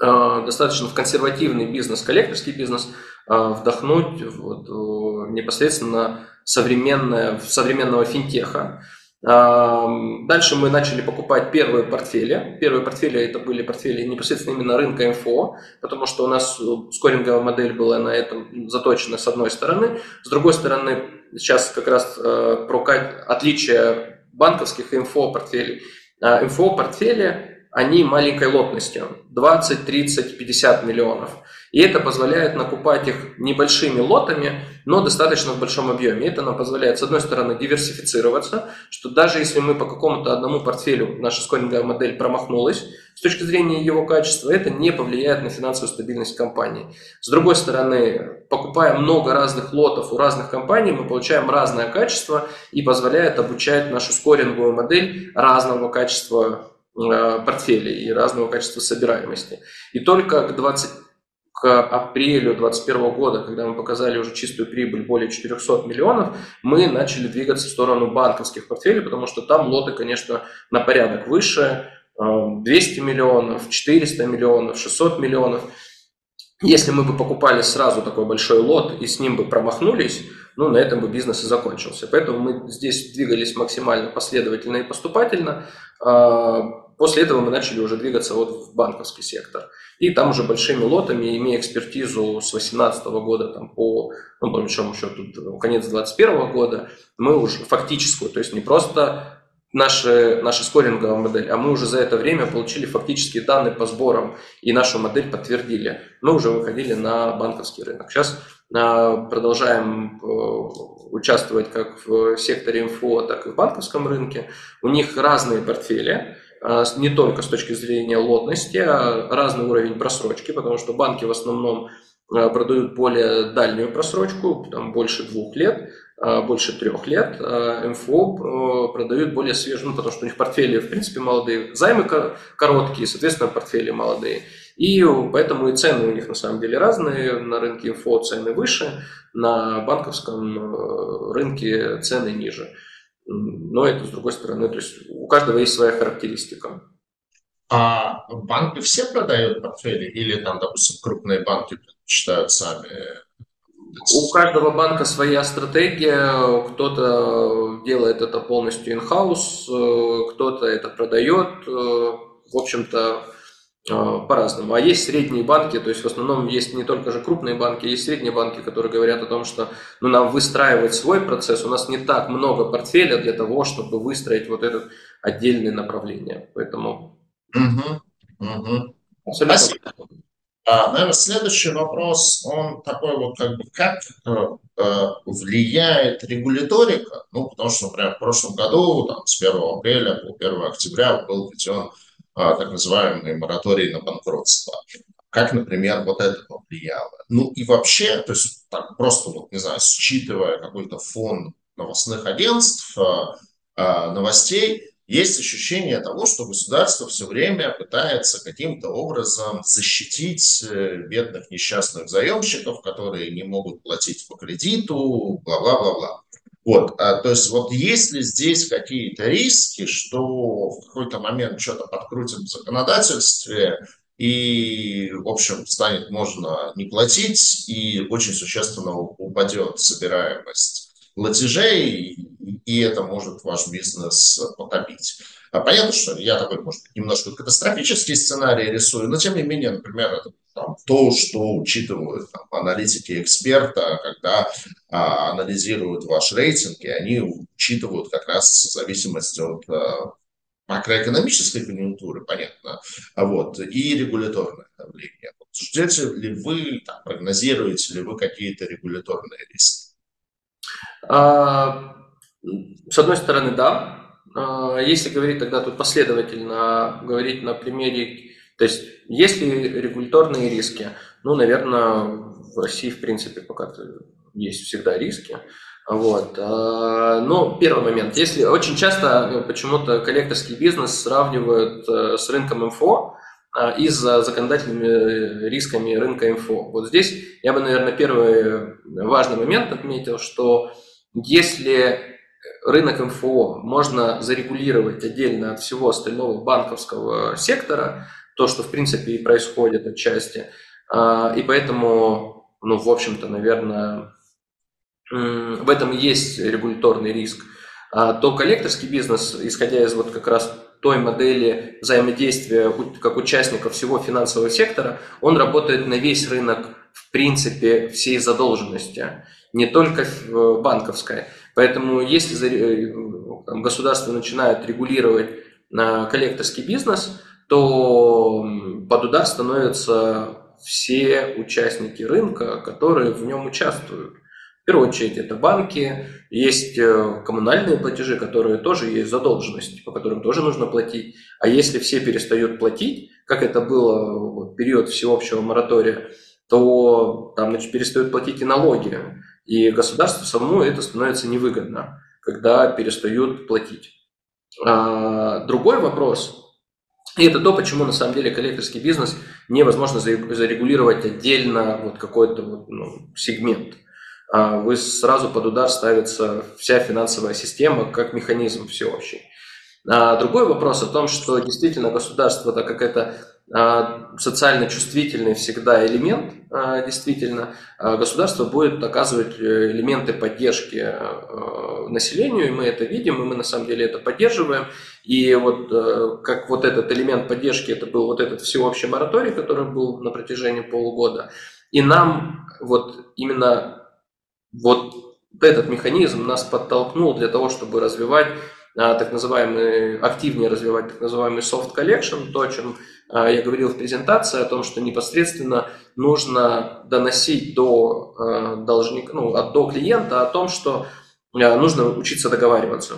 э, достаточно в консервативный бизнес, коллекторский бизнес, э, вдохнуть вот, непосредственно современное, современного финтеха. Дальше мы начали покупать первые портфели. Первые портфели это были портфели непосредственно именно рынка инфо, потому что у нас скоринговая модель была на этом заточена с одной стороны. С другой стороны, сейчас как раз э, про отличие банковских инфо портфелей. А, инфо портфели, они маленькой лотностью, 20, 30, 50 миллионов. И это позволяет накупать их небольшими лотами, но достаточно в большом объеме. Это нам позволяет, с одной стороны, диверсифицироваться, что даже если мы по какому-то одному портфелю, наша скоринговая модель промахнулась, с точки зрения его качества, это не повлияет на финансовую стабильность компании. С другой стороны, покупая много разных лотов у разных компаний, мы получаем разное качество и позволяет обучать нашу скоринговую модель разного качества портфелей и разного качества собираемости. И только к 20 к апрелю 2021 года, когда мы показали уже чистую прибыль более 400 миллионов, мы начали двигаться в сторону банковских портфелей, потому что там лоты, конечно, на порядок выше, 200 э, миллионов, 400 миллионов, 600 миллионов. Если мы бы покупали сразу такой большой лот и с ним бы промахнулись, ну, на этом бы бизнес и закончился. Поэтому мы здесь двигались максимально последовательно и поступательно. После этого мы начали уже двигаться вот в банковский сектор. И там уже большими лотами, имея экспертизу с 2018 года там, по, ну, по большому счету, конец 2021 года, мы уже фактическую, то есть не просто наши, наша скоринговая модель, а мы уже за это время получили фактические данные по сборам и нашу модель подтвердили. Мы уже выходили на банковский рынок. Сейчас а, продолжаем э, участвовать как в секторе инфо, так и в банковском рынке. У них разные портфели, не только с точки зрения лотности, а разный уровень просрочки, потому что банки в основном а, продают более дальнюю просрочку, там больше двух лет, а, больше трех лет. МФО продают более свежую, ну, потому что у них портфели, в принципе, молодые, займы короткие, соответственно, портфели молодые. И поэтому и цены у них на самом деле разные. На рынке инфо цены выше, на банковском рынке цены ниже. Но это, с другой стороны, то есть у каждого есть своя характеристика. А банки все продают портфели или там, допустим, крупные банки предпочитают сами? У каждого банка своя стратегия, кто-то делает это полностью in-house, э, кто-то это продает. Э, в общем-то, по-разному. А есть средние банки, то есть в основном есть не только же крупные банки, есть средние банки, которые говорят о том, что ну, нам выстраивать свой процесс, у нас не так много портфеля для того, чтобы выстроить вот это отдельное направление. Поэтому... Угу, угу. Спасибо. А, наверное, следующий вопрос, он такой вот как бы, как э, э, влияет регуляторика, ну, потому что, например, в прошлом году, там, с 1 апреля по 1 октября был введен так называемый мораторий на банкротство. Как, например, вот это повлияло. Ну и вообще, то есть так просто, вот, не знаю, считывая какой-то фон новостных агентств, а, а, новостей, есть ощущение того, что государство все время пытается каким-то образом защитить э, бедных несчастных заемщиков, которые не могут платить по кредиту, бла-бла-бла-бла. Вот, а, то есть вот есть ли здесь какие-то риски, что в какой-то момент что-то подкрутят в законодательстве, и, в общем, станет можно не платить, и очень существенно упадет собираемость платежей, и это может ваш бизнес потопить. А понятно, что я такой, может немножко катастрофический сценарий рисую, но тем не менее, например, это там, то, что учитывают там, аналитики эксперта, когда а, анализируют ваш рейтинг, и они учитывают как раз зависимость от а, макроэкономической конъюнктуры, понятно, а вот, и регуляторное давление. Ждете ли вы, там, прогнозируете ли вы какие-то регуляторные риски? А, с одной стороны, да. А, если говорить тогда тут последовательно, говорить на примере То есть, есть ли регуляторные риски? Ну, наверное, в России, в принципе, пока есть всегда риски. Вот. А, но первый момент. Если очень часто ну, почему-то коллекторский бизнес сравнивают э, с рынком МФО а, и с законодательными рисками рынка МФО. Вот здесь я бы, наверное, первый важный момент отметил, что если рынок МФО можно зарегулировать отдельно от всего остального банковского сектора, то, что в принципе и происходит отчасти, а, и поэтому, ну, в общем-то, наверное, в этом есть регуляторный риск, а, то коллекторский бизнес, исходя из вот как раз той модели взаимодействия как участников всего финансового сектора, он работает на весь рынок в принципе всей задолженности, не только банковской. Поэтому если э, государство начинает регулировать а, коллекторский бизнес, то под удар становятся все участники рынка, которые в нем участвуют. В первую очередь это банки, есть э, коммунальные платежи, которые тоже есть задолженность, по которым тоже нужно платить. А если все перестают платить, как это было в период всеобщего моратория, то там значит, перестают платить и налоги. И государству самому это становится невыгодно, когда перестают платить. А, другой вопрос, и это то, почему на самом деле коллекторский бизнес невозможно зарегулировать отдельно вот какой-то вот, ну, сегмент. А вы сразу под удар ставится вся финансовая система как механизм всеобщий. А другой вопрос о том, что действительно государство, так как это социально чувствительный всегда элемент, а, действительно, государство будет оказывать э, элементы поддержки э, населению, и мы это видим, и мы на самом деле это поддерживаем. И вот э, как вот этот элемент поддержки, это был вот этот всеобщий мораторий, который был на протяжении полугода, и нам вот именно вот этот механизм нас подтолкнул для того, чтобы развивать так называемый, активнее развивать так называемый soft collection, то, о чем я говорил в презентации, о том, что непосредственно нужно доносить до а, должника, ну, до клиента о том, что нужно учиться договариваться.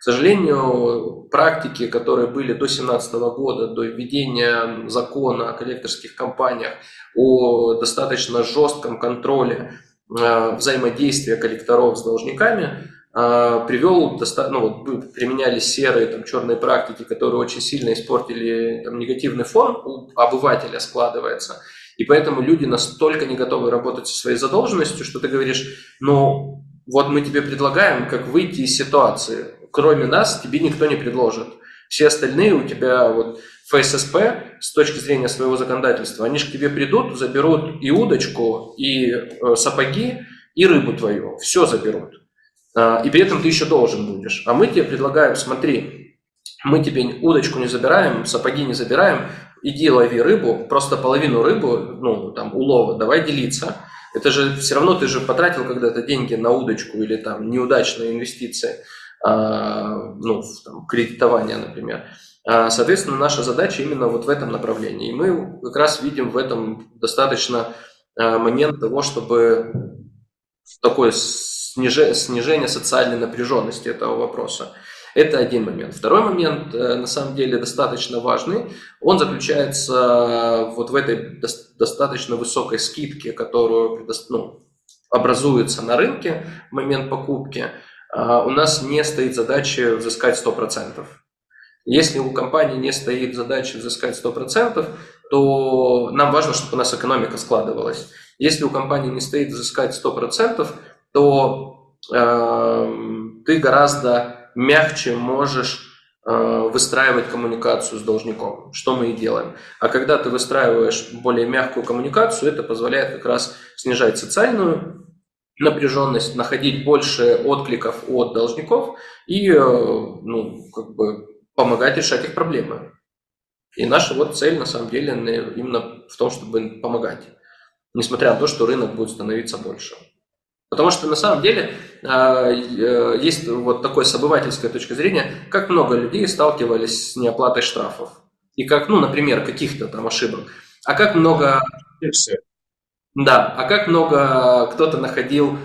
К сожалению, практики, которые были до 2017 года, до введения закона о коллекторских компаниях, о достаточно жестком контроле взаимодействия коллекторов с должниками привел, ну, вот, применялись серые, там, черные практики, которые очень сильно испортили там, негативный фон у обывателя складывается. И поэтому люди настолько не готовы работать со своей задолженностью, что ты говоришь, ну, вот мы тебе предлагаем, как выйти из ситуации. Кроме нас тебе никто не предложит. Все остальные у тебя вот ФССП с точки зрения своего законодательства, они же к тебе придут, заберут и удочку, и э, сапоги, и рыбу твою. Все заберут. А, и при этом ты еще должен будешь. А мы тебе предлагаем, смотри, мы тебе удочку не забираем, сапоги не забираем, иди лови рыбу, просто половину рыбу, ну, там, улова, давай делиться. Это же все равно ты же потратил когда-то деньги на удочку или там неудачные инвестиции, а, ну, там, кредитование, например. А, соответственно, наша задача именно вот в этом направлении. И мы как раз видим в этом достаточно а, момент того, чтобы такое снижение социальной напряженности этого вопроса. Это один момент. Второй момент, э, на самом деле, достаточно важный. Он заключается вот в этой достаточно высокой скидке, которую ну, образуется на рынке в момент покупки. А, у нас не стоит задачи взыскать 100%. Если у компании не стоит задача взыскать 100%, то нам важно, чтобы у нас экономика складывалась. Если у компании не стоит взыскать 100%, то э, ты гораздо мягче можешь э, выстраивать коммуникацию с должником, что мы и делаем. А когда ты выстраиваешь более мягкую коммуникацию, это позволяет как раз снижать социальную напряженность, находить больше откликов от должников и э, ну, как бы помогать решать их проблемы. И наша вот цель, на самом деле, именно в том, чтобы помогать, несмотря на то, что рынок будет становиться больше. Потому что на самом деле а, э, есть вот такой с обывательской точки зрения, как много людей сталкивались с неоплатой штрафов. И как, ну, например, каких-то там ошибок. А как много... Да, а как много кто-то находил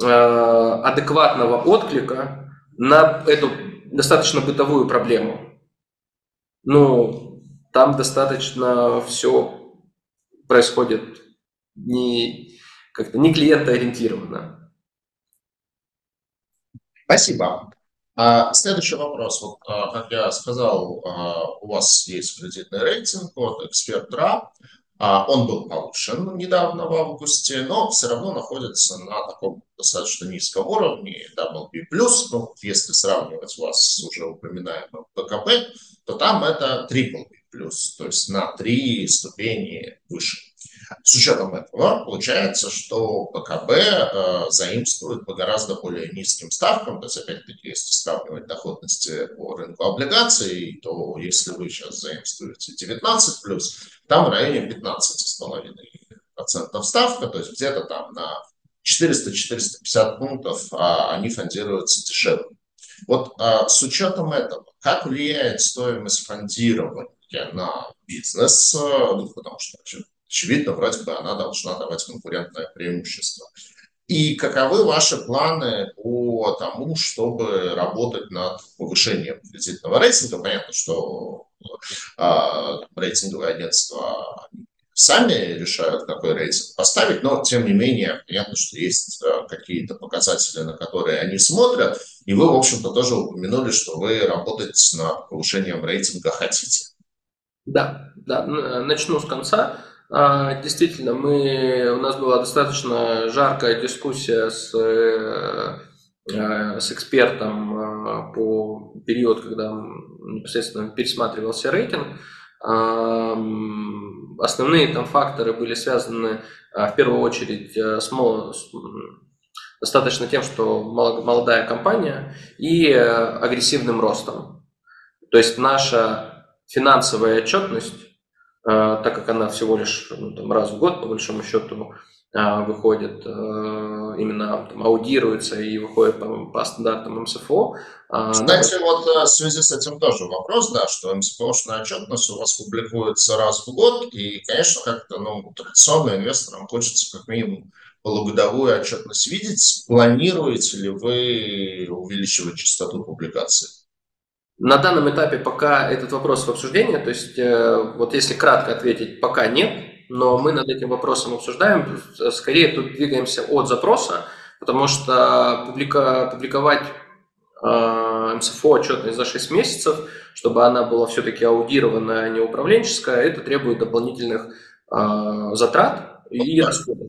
э, адекватного отклика на эту достаточно бытовую проблему. Ну, там достаточно все происходит не как-то не клиентоориентированно. Спасибо. А, следующий вопрос. Вот, а, как я сказал, а, у вас есть кредитный рейтинг от Эксперт. Он был повышен недавно в августе, но все равно находится на таком достаточно низком уровне, WB+. Ну, если сравнивать вас с уже упоминаемым ПКБ, то там это BBB+, то есть на три ступени выше. С учетом этого получается, что ПКБ э, заимствует по гораздо более низким ставкам, то есть опять-таки, если сравнивать доходности по рынку облигаций, то если вы сейчас заимствуете 19 плюс, там в районе 15,5% ставка, то есть где-то там на 400-450 пунктов а они фондируются дешевле. Вот а, с учетом этого, как влияет стоимость фондирования на бизнес, ну, потому что очевидно, вроде бы она должна давать конкурентное преимущество. И каковы ваши планы по тому, чтобы работать над повышением кредитного рейтинга? Понятно, что э, рейтинговые агентства сами решают, какой рейтинг поставить, но тем не менее, понятно, что есть э, какие-то показатели, на которые они смотрят, и вы, в общем-то, тоже упомянули, что вы работать над повышением рейтинга хотите. Да, да, начну с конца. А, действительно, мы, у нас была достаточно жаркая дискуссия с, э, э, с экспертом а, по период, когда непосредственно пересматривался рейтинг. А, основные там факторы были связаны в первую очередь э, с, с достаточно тем, что молодая компания и агрессивным ростом. То есть наша финансовая отчетность так как она всего лишь ну, там, раз в год, по большому счету, а, выходит, а, именно там, аудируется и выходит по, по стандартам МСФО. Кстати, вот в связи с этим тоже вопрос, да, что МСФОшная отчетность у вас публикуется раз в год, и, конечно, как-то ну, традиционно инвесторам хочется как минимум полугодовую отчетность видеть. Планируете ли вы увеличивать частоту публикации? На данном этапе пока этот вопрос в обсуждении, то есть э, вот если кратко ответить, пока нет, но мы над этим вопросом обсуждаем, скорее тут двигаемся от запроса, потому что публика, публиковать э, МСФО отчетность за 6 месяцев, чтобы она была все-таки аудированная, а не управленческая, это требует дополнительных э, затрат и расходов.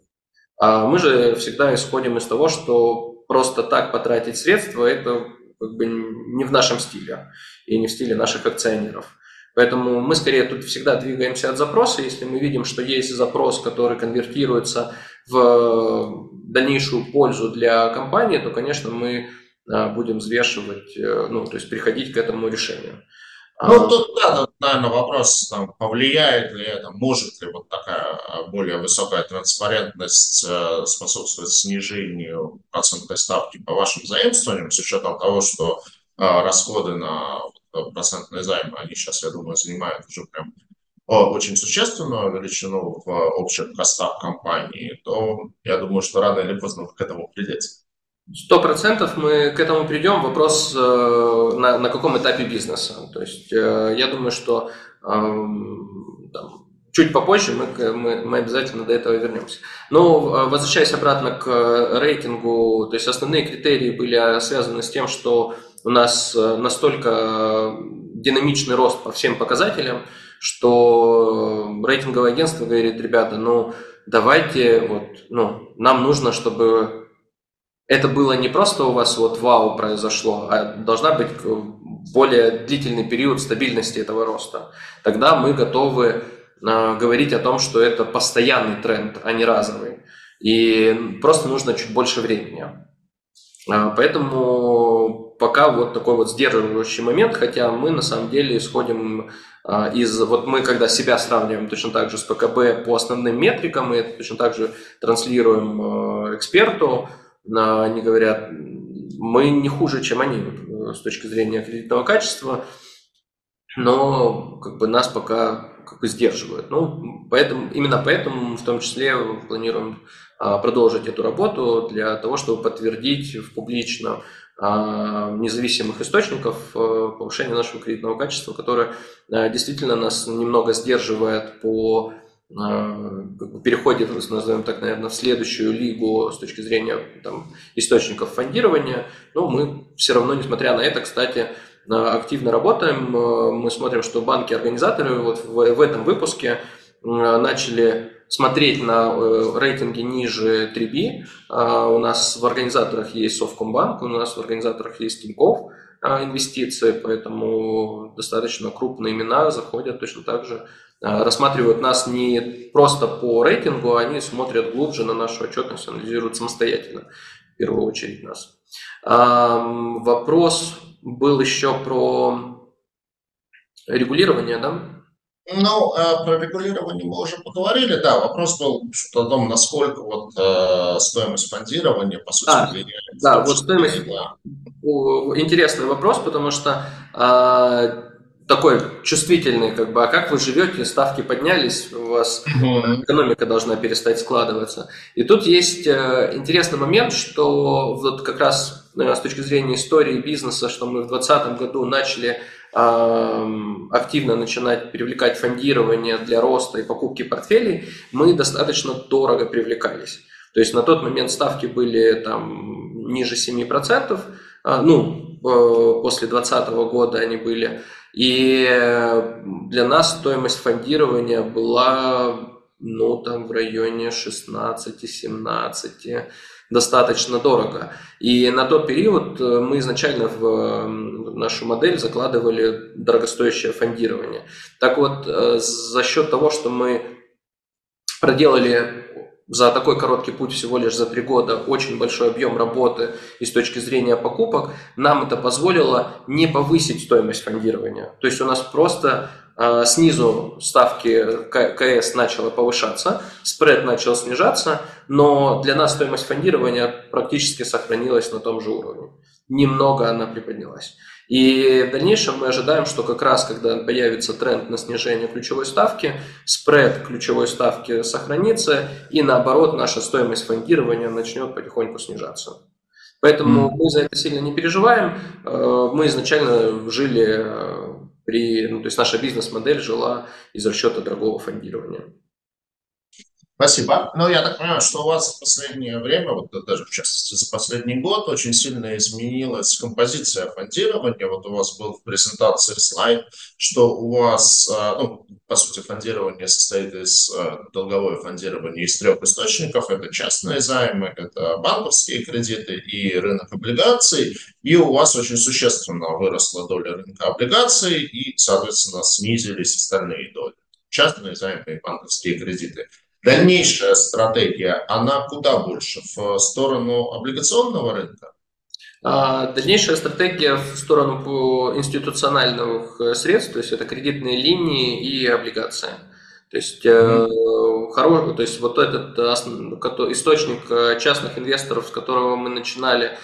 А мы же всегда исходим из того, что просто так потратить средства – это как бы не в нашем стиле и не в стиле наших акционеров. Поэтому мы скорее тут всегда двигаемся от запроса. Если мы видим, что есть запрос, который конвертируется в дальнейшую пользу для компании, то, конечно, мы а, будем взвешивать, э, ну, то есть приходить к этому решению. Ну, тут, да, наверное, вопрос, там, повлияет ли это, может ли вот такая а, более высокая транспарентность э, способствовать снижению процентной ставки по вашим заимствованиям, с учетом того, что э, расходы на процентные займы, они сейчас, я думаю, занимают уже прям очень существенную величину в общих костах компании, то я думаю, что рано или поздно вы к этому придете. Сто процентов мы к этому придем. Вопрос, э, на, на каком этапе бизнеса. То есть э, я думаю, что эм, там, чуть попозже мы, мы, мы обязательно до этого вернемся. Но э, возвращаясь обратно к рейтингу, то есть основные критерии были связаны с тем, что у нас настолько динамичный рост по всем показателям, что рейтинговое агентство говорит, ребята, ну давайте, вот, ну, нам нужно, чтобы это было не просто у вас вот вау произошло, а должна быть более длительный период стабильности этого роста. Тогда мы готовы э, говорить о том, что это постоянный тренд, а не разовый. И просто нужно чуть больше времени. А, поэтому пока вот такой вот сдерживающий момент, хотя мы на самом деле исходим из, вот мы когда себя сравниваем точно так же с ПКБ по основным метрикам, мы это точно так же транслируем э, эксперту, они говорят, мы не хуже, чем они с точки зрения кредитного качества, но как бы нас пока как бы сдерживают. Ну, поэтому, именно поэтому в том числе планируем продолжить эту работу для того, чтобы подтвердить в публичном независимых источников повышение нашего кредитного качества, которое действительно нас немного сдерживает по переходит, назовем так, наверное, в следующую лигу с точки зрения там, источников фондирования, но мы все равно, несмотря на это, кстати, активно работаем. Мы смотрим, что банки-организаторы вот в, в этом выпуске начали смотреть на э, рейтинги ниже 3B. У нас в организаторах есть Совкомбанк, у нас в организаторах есть Тинькофф инвестиции, поэтому достаточно крупные имена заходят точно так же Э, рассматривают нас не просто по рейтингу, они смотрят глубже на нашу отчетность, анализируют самостоятельно, в первую очередь нас. Вопрос был еще про регулирование, да? Ну, э, про регулирование мы уже поговорили, да. Вопрос был о том, насколько вот э, стоимость фондирования, по сути, а, влияет. Да, вот стоимость. Да. Интересный вопрос, потому что э, такой чувствительный, как бы, а как вы живете, ставки поднялись, у вас экономика должна перестать складываться. И тут есть э, интересный момент, что вот как раз с точки зрения истории бизнеса, что мы в 2020 году начали активно начинать привлекать фондирование для роста и покупки портфелей, мы достаточно дорого привлекались. То есть на тот момент ставки были там ниже 7%, а, ну, э, после 2020 года они были. И для нас стоимость фондирования была, ну, там в районе 16-17, достаточно дорого. И на тот период э, мы изначально в нашу модель закладывали дорогостоящее фондирование. Так вот, э, за счет того, что мы проделали за такой короткий путь, всего лишь за три года, очень большой объем работы и с точки зрения покупок, нам это позволило не повысить стоимость фондирования. То есть у нас просто э, снизу ставки КС начала повышаться, спред начал снижаться, но для нас стоимость фондирования практически сохранилась на том же уровне. Немного она приподнялась. И в дальнейшем мы ожидаем, что как раз когда появится тренд на снижение ключевой ставки, спред ключевой ставки сохранится, и наоборот наша стоимость фондирования начнет потихоньку снижаться. Поэтому mm. мы за это сильно не переживаем. Э, мы изначально жили э, при, ну, то есть наша бизнес-модель жила из расчета дорогого фондирования. Спасибо. Ну, я так понимаю, что у вас в последнее время, вот даже в частности за последний год, очень сильно изменилась композиция фондирования. Вот у вас был в презентации слайд, что у вас, а, ну, по сути, фондирование состоит из, а, долговое фондирование из трех источников. Это частные займы, это банковские кредиты и рынок облигаций. И у вас очень существенно выросла доля рынка облигаций и, соответственно, снизились остальные доли. Частные займы и банковские кредиты. Дальнейшая стратегия, она куда больше? В сторону облигационного рынка? А, дальнейшая стратегия в сторону институциональных э, средств, то есть это кредитные линии и облигации. То есть, mm-hmm. хорош, то есть вот этот источник э, частных инвесторов, с которого мы начинали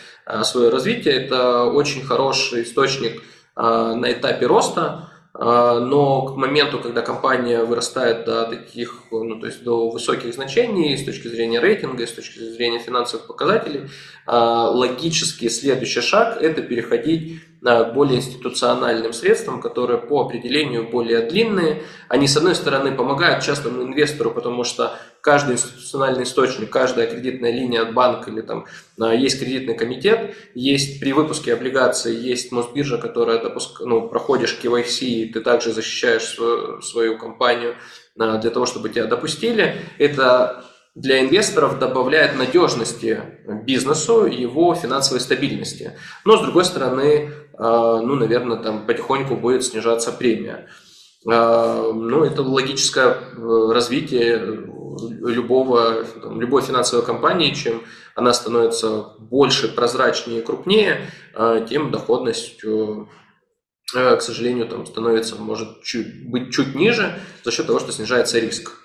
свое развитие, это очень хороший источник на этапе роста, но к моменту, когда компания вырастает до таких, ну, то есть до высоких значений с точки зрения рейтинга, с точки зрения финансовых показателей, а, логический следующий шаг – это переходить более институциональным средствам, которые по определению более длинные. Они, с одной стороны, помогают частному инвестору, потому что каждый институциональный источник, каждая кредитная линия от банка или там а, есть кредитный комитет, есть при выпуске облигаций, есть Мосбиржа, которая допуск, ну, проходишь KYC, и ты также защищаешь свою, свою компанию а, для того, чтобы тебя допустили. Это для инвесторов добавляет надежности бизнесу и его финансовой стабильности. Но, с другой стороны, а, ну, наверное, там потихоньку будет снижаться премия. Ну, это логическое э, развитие любого, там, любой финансовой компании, чем она становится больше, прозрачнее, крупнее, а, тем доходность, э, к сожалению, там становится, может чуть, быть чуть ниже за счет того, что снижается риск.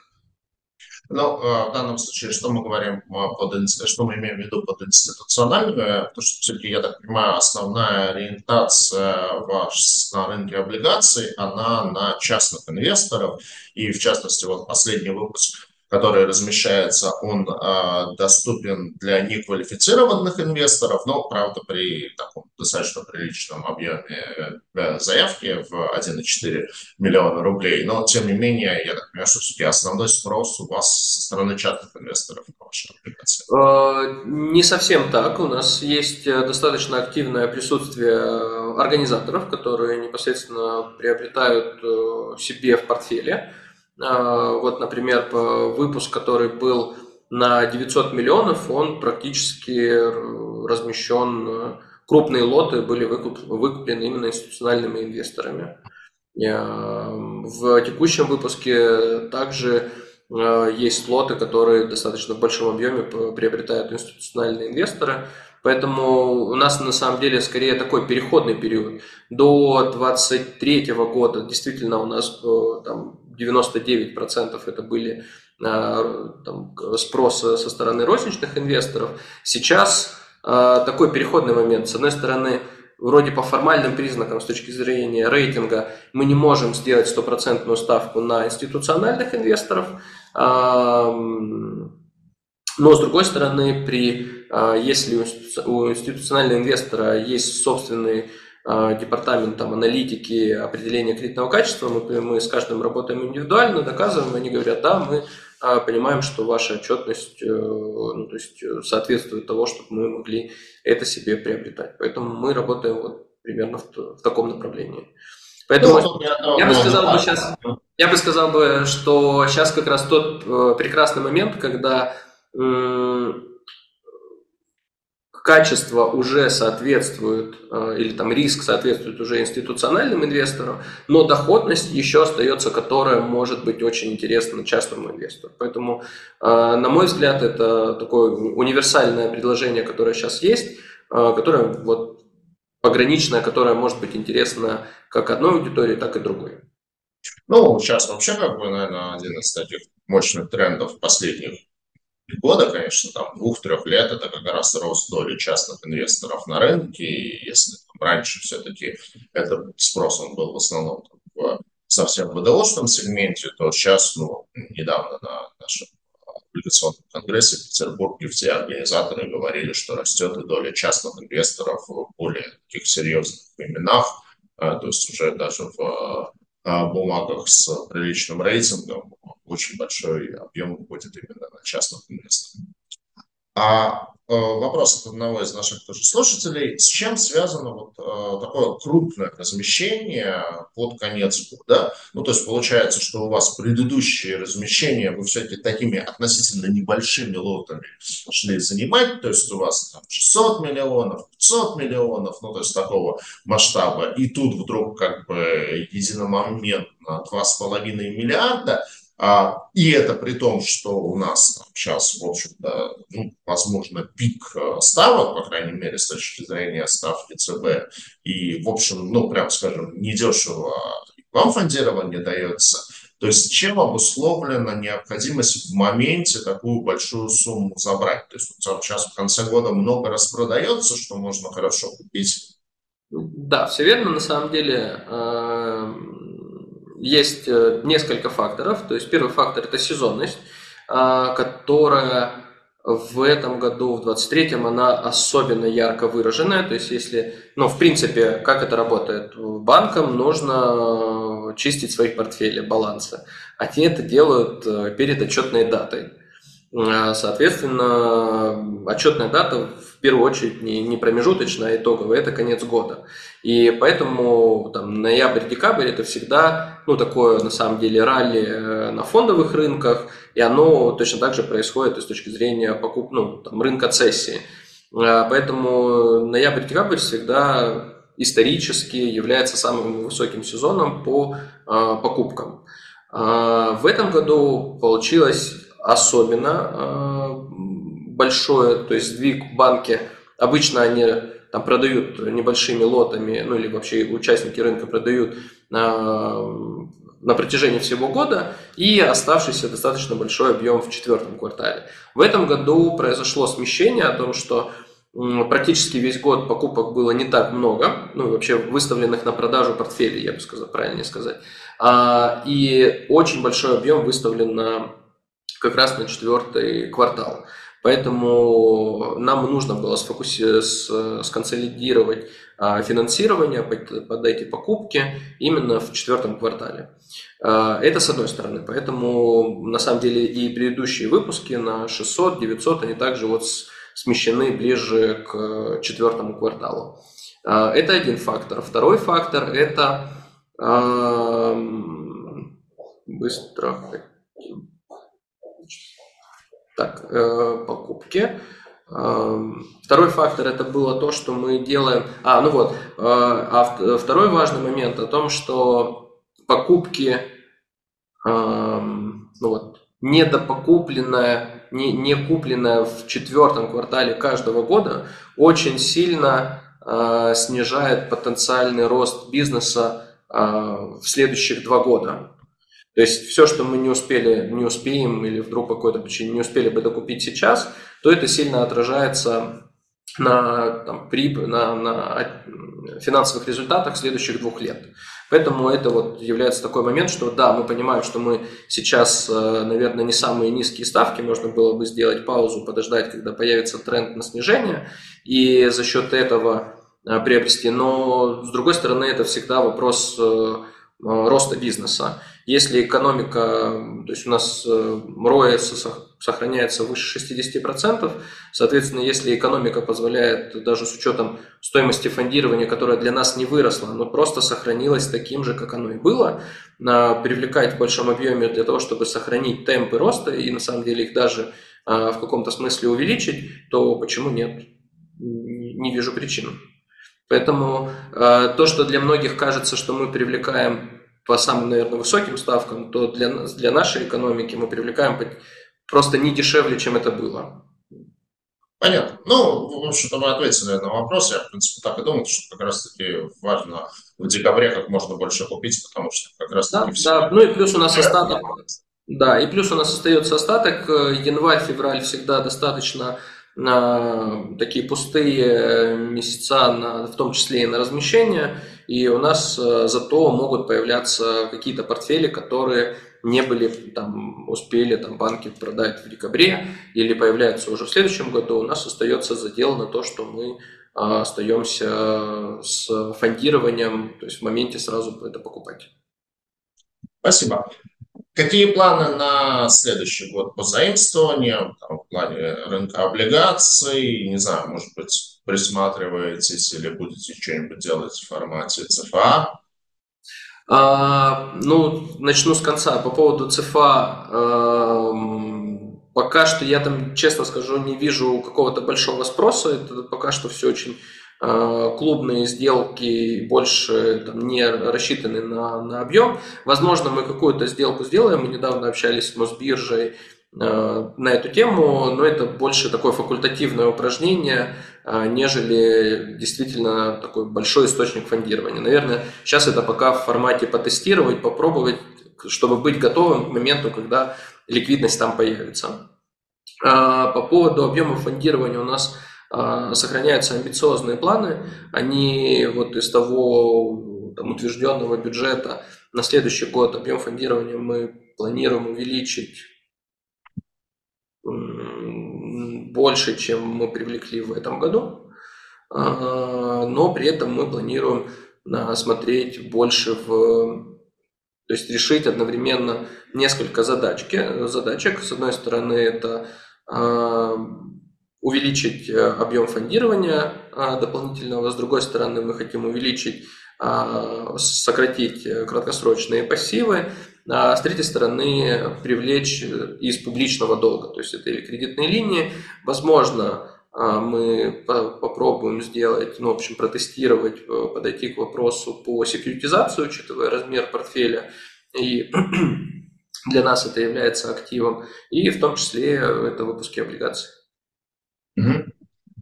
Ну, в данном случае, что мы говорим под, что мы имеем в виду под институциональными, потому что все-таки, я так понимаю, основная ориентация ваш на рынке облигаций, она на частных инвесторов, и в частности, вот последний выпуск который размещается, он э, доступен для неквалифицированных инвесторов, но, правда, при таком достаточно приличном объеме э, заявки в 1,4 миллиона рублей. Но, тем не менее, я так понимаю, что все-таки основной спрос у вас со стороны частных инвесторов на ваши аппликации. Э, не совсем так. У нас есть э, достаточно активное присутствие организаторов, которые непосредственно приобретают себе в портфеле а, вот, например, выпуск, который был на 900 миллионов, он практически размещен, крупные лоты были выкуп, выкуплены именно институциональными инвесторами. В текущем выпуске также а, есть лоты, которые достаточно в большом объеме приобретают институциональные инвесторы. Поэтому у нас на самом деле скорее такой переходный период. До 2023 года действительно у нас э, там 99% это были а, там, спрос со стороны розничных инвесторов. Сейчас э, такой переходный момент. С одной стороны, вроде по формальным признакам с точки зрения рейтинга мы не можем сделать стопроцентную ставку на институциональных инвесторов, но с другой стороны, при, если у институционального инвестора есть собственный а, департаментом аналитики определения кредитного качества. Мы, мы с каждым работаем индивидуально, доказываем, они говорят, да, мы а, понимаем, что ваша отчетность э, ну, то есть э, соответствует того, чтобы мы могли это себе приобретать. Поэтому мы работаем вот примерно в, в таком направлении. Поэтому ну, я, я бы сказал бы сейчас, я бы сказал бы, что сейчас как раз тот э, прекрасный момент, когда качество уже соответствует, э, или там риск соответствует уже институциональным инвесторам, но доходность еще остается, которая может быть очень интересна частному инвестору. Поэтому, э, на мой взгляд, это такое универсальное предложение, которое сейчас есть, э, которое вот пограничное, которое может быть интересно как одной аудитории, так и другой. Ну, сейчас вообще, как бы, наверное, один из таких мощных трендов последних года, конечно, там двух-трех лет, это как раз рост доли частных инвесторов на рынке. И если там, раньше все-таки этот спрос он был в основном там, в совсем ВДОшном сегменте, то сейчас, ну, недавно на нашем облигационном конгрессе в Петербурге все организаторы говорили, что растет и доля частных инвесторов в более таких серьезных именах, а, то есть уже даже в а, бумагах с приличным рейтингом очень большой объем уходит именно частных инвесторов. А э, вопрос от одного из наших тоже слушателей. С чем связано вот э, такое крупное размещение под конец года? Ну, то есть получается, что у вас предыдущие размещения вы все-таки такими относительно небольшими лотами шли занимать, то есть у вас там 600 миллионов, 500 миллионов, ну, то есть такого масштаба, и тут вдруг как бы единомоментно 2,5 миллиарда, а, и это при том, что у нас сейчас, в общем-то, ну, возможно, пик э, ставок, по крайней мере, с точки зрения ставки ЦБ. И, в общем, ну, прям скажем, недешево вам фондирование дается. То есть чем обусловлена необходимость в моменте такую большую сумму забрать? То есть сейчас в конце года много распродается, что можно хорошо купить. Да, все верно. На самом деле эм, есть э, несколько факторов. То есть первый фактор – это сезонность, а, которая в этом году, в 23-м, она особенно ярко выраженная. То есть если, ну, в принципе, как это работает? Банкам нужно чистить свои портфели, балансы. Они это делают э, перед отчетной датой. Соответственно, отчетная дата первую очередь не, не промежуточная, а итоговая, это конец года. И поэтому там, ноябрь-декабрь это всегда ну, такое на самом деле ралли э, на фондовых рынках, и оно точно так же происходит и с точки зрения покуп, ну, там, рынка цессии. А, поэтому ноябрь-декабрь всегда исторически является самым высоким сезоном по а, покупкам. В этом году получилось особенно э, большое, то есть сдвиг в банке, обычно они там продают небольшими лотами, ну или вообще участники рынка продают э, на протяжении всего года и оставшийся достаточно большой объем в четвертом квартале. В этом году произошло смещение о том, что практически весь год покупок было не так много, ну вообще выставленных на продажу портфелей, я бы сказал, правильнее сказать, а, и очень большой объем выставлен на, как раз на четвертый квартал. Поэтому нам нужно было сфокуси... сконсолидировать а, финансирование под, эти покупки именно в четвертом квартале. А, это с одной стороны. Поэтому на самом деле и предыдущие выпуски на 600, 900, они также вот смещены ближе к четвертому кварталу. А, это один фактор. Второй фактор – это быстро так, э, покупки. Второй фактор это было то, что мы делаем. А, ну вот. Э, а второй важный момент о том, что покупки, ну вот, недопокупленная, не, не купленная в четвертом квартале каждого года очень сильно э, снижает потенциальный рост бизнеса в следующих два года. То есть все, что мы не успели, не успеем или вдруг по какой-то причине не успели бы докупить сейчас, то это сильно отражается на, там, при, на, на финансовых результатах следующих двух лет. Поэтому это вот является такой момент, что да, мы понимаем, что мы сейчас, э, наверное, не самые низкие ставки, можно было бы сделать паузу, подождать, когда появится тренд на снижение, и за счет этого э, приобрести. Но, с другой стороны, это всегда вопрос э, роста бизнеса. Если экономика, то есть у нас РОЭС сохраняется выше 60%, соответственно, если экономика позволяет, даже с учетом стоимости фондирования, которая для нас не выросла, но просто сохранилась таким же, как оно и было, привлекать в большом объеме для того, чтобы сохранить темпы роста и на самом деле их даже а, в каком-то смысле увеличить, то почему нет? Не вижу причин. Поэтому а, то, что для многих кажется, что мы привлекаем по самым, наверное, высоким ставкам, то для, для нашей экономики мы привлекаем просто не дешевле, чем это было. Понятно. Ну, в общем-то, мы ответили на вопрос. Я, в принципе, так и думал, что как раз-таки важно в декабре как можно больше купить, потому что как раз-таки да, все... Да, ну и плюс у нас остаток. Да, и плюс у нас остается остаток. Январь, февраль всегда достаточно на такие пустые месяца, на, в том числе и на размещение. И у нас э, зато могут появляться какие-то портфели, которые не были, там, успели там, банки продать в декабре или появляются уже в следующем году, у нас остается задел на то, что мы а, остаемся с фондированием, то есть в моменте сразу это покупать. Спасибо. Какие планы на следующий год по заимствованию, там, в плане рынка облигаций, не знаю, может быть, присматриваетесь или будете что-нибудь делать в формате ЦФА? А, ну, начну с конца. По поводу ЦФА, э, пока что я там, честно скажу, не вижу какого-то большого спроса. Это пока что все очень э, клубные сделки, больше там, не рассчитаны на, на объем. Возможно, мы какую-то сделку сделаем. Мы недавно общались с Мосбиржей Э, на эту тему, но это больше такое факультативное упражнение, нежели действительно такой большой источник фондирования. Наверное, сейчас это пока в формате потестировать, попробовать, чтобы быть готовым к моменту, когда ликвидность там появится. А по поводу объема фондирования у нас э, сохраняются амбициозные планы. Они вот из того там, утвержденного бюджета на следующий год объем фондирования мы планируем увеличить больше, чем мы привлекли в этом году, а, но при этом мы планируем а, смотреть больше в... То есть решить одновременно несколько задачки, задачек. С одной стороны, это а, увеличить э, объем фондирования дополнительного, с другой стороны, мы хотим увеличить, сократить э, краткосрочные пассивы, а с третьей стороны привлечь из публичного долга, то есть это или кредитные линии, возможно, а, мы попробуем сделать, ну, в общем, протестировать, э, подойти к вопросу по секьюритизации, учитывая размер портфеля, и для нас это является активом, и в том числе это выпуски облигаций.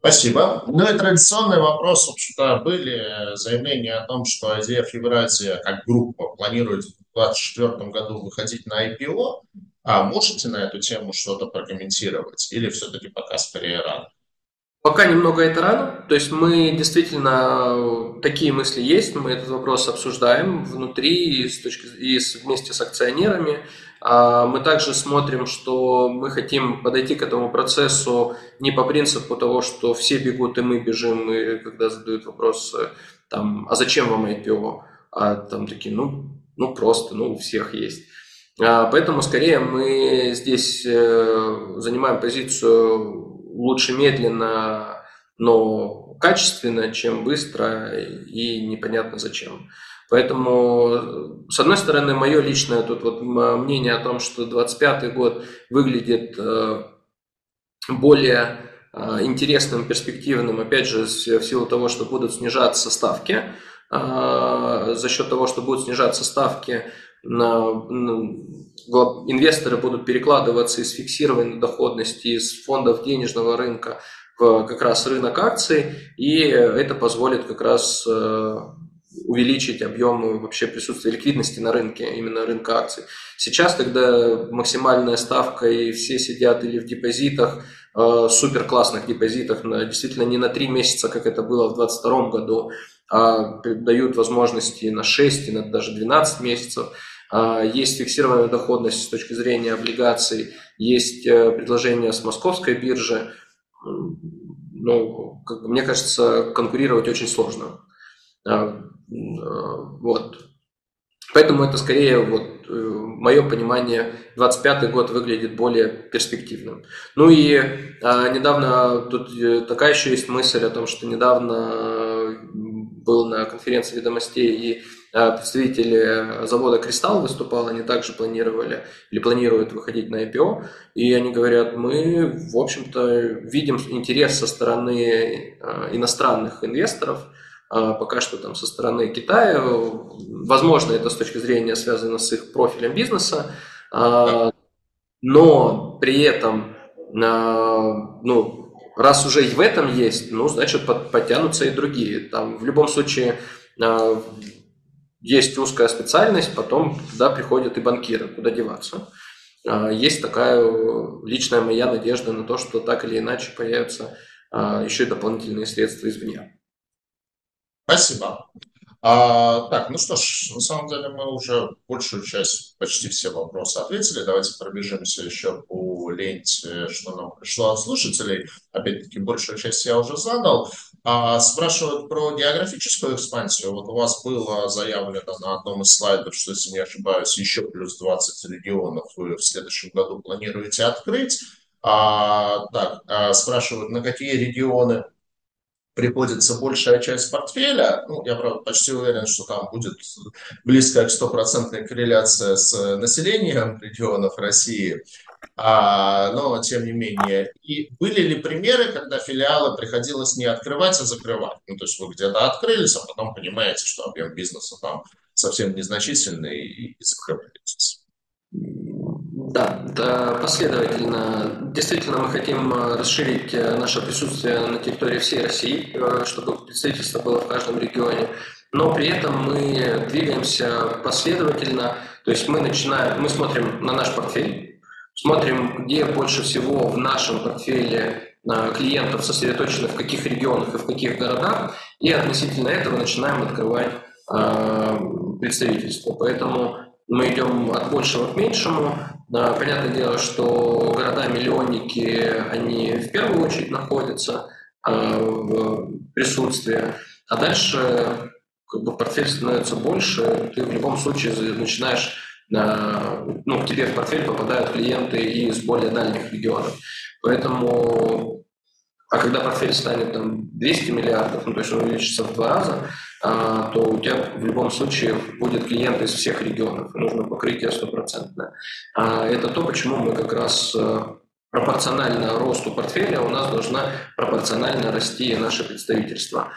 Спасибо. Ну и традиционный вопрос, в общем-то, были заявления о том, что IDF Евразия как группа планирует в 2024 году выходить на IPO. А можете на эту тему что-то прокомментировать? Или все-таки пока скорее рано? Пока немного это рано, то есть мы действительно, такие мысли есть, мы этот вопрос обсуждаем внутри и, с точки, и вместе с акционерами. А мы также смотрим, что мы хотим подойти к этому процессу не по принципу того, что все бегут и мы бежим, и когда задают вопрос, там, а зачем вам IPO? А там такие, ну, ну просто, ну у всех есть. А, поэтому скорее мы здесь э, занимаем позицию лучше медленно, но качественно, чем быстро и непонятно зачем. Поэтому, с одной стороны, мое личное тут вот мнение о том, что 25 год выглядит э, более э, интересным, перспективным, опять же, в силу того, что будут снижаться ставки, э, за счет того, что будут снижаться ставки, инвесторы будут перекладываться из фиксированной доходности, из фондов денежного рынка в как раз рынок акций, и это позволит как раз увеличить объемы вообще присутствия ликвидности на рынке, именно рынка акций. Сейчас, когда максимальная ставка и все сидят или в депозитах, э, супер классных депозитах, действительно не на 3 месяца, как это было в 2022 году, а дают возможности на 6 и на даже 12 месяцев – а, есть фиксированная доходность с точки зрения облигаций, есть э, предложение с московской биржи. Ну, как, мне кажется, конкурировать очень сложно. А, а, вот. Поэтому это скорее вот э, мое понимание, 25 год выглядит более перспективным. Ну и а, недавно тут э, такая еще есть мысль о том, что недавно был на конференции ведомостей и Э, представители завода «Кристалл» выступал, они также планировали или планируют выходить на IPO, и они говорят, мы, в общем-то, видим интерес со стороны э, иностранных инвесторов, пока что там со стороны Китая, возможно, это с точки зрения связано с их профилем бизнеса, но при этом, ну, раз уже и в этом есть, ну, значит, подтянутся и другие. Там, в любом случае, есть узкая специальность, потом туда приходят и банкиры, куда деваться. А, есть такая личная моя надежда на то, что так или иначе появятся а, еще и дополнительные средства извне. Спасибо. А, так, ну что ж, на самом деле мы уже большую часть, почти все вопросы ответили. Давайте пробежимся еще по ленте, что нам пришло от слушателей. Опять-таки, большую часть я уже задал. А, спрашивают про географическую экспансию. Вот у вас было заявлено на одном из слайдов, что, если не ошибаюсь, еще плюс 20 регионов вы в следующем году планируете открыть. А, так, а, спрашивают, на какие регионы приходится большая часть портфеля. Ну, я, правда, почти уверен, что там будет близкая к стопроцентной корреляция с населением регионов России. А, но тем не менее. И были ли примеры, когда филиалы приходилось не открывать, а закрывать? Ну, то есть вы где-то открылись, а потом понимаете, что объем бизнеса там совсем незначительный и закрываетесь. Да, да, последовательно. Действительно, мы хотим э, расширить э, наше присутствие на территории всей России, э, чтобы представительство было в каждом регионе. Но при этом мы двигаемся последовательно, то есть мы начинаем, мы смотрим на наш портфель, Смотрим, где больше всего в нашем портфеле клиентов сосредоточено, в каких регионах и в каких городах, и относительно этого начинаем открывать представительство. Поэтому мы идем от большего к меньшему. Э, понятное дело, что города-миллионники, они в первую очередь находятся в присутствии, а дальше как бы портфель становится больше, ты в любом случае начинаешь ну, к тебе в портфель попадают клиенты из более дальних регионов. Поэтому, а когда портфель станет там 200 миллиардов, ну, то есть он увеличится в два раза, а, то у тебя в любом случае будет клиент из всех регионов, нужно покрытие стопроцентное. А это то, почему мы как раз э, пропорционально росту портфеля у нас должна пропорционально расти наше представительство.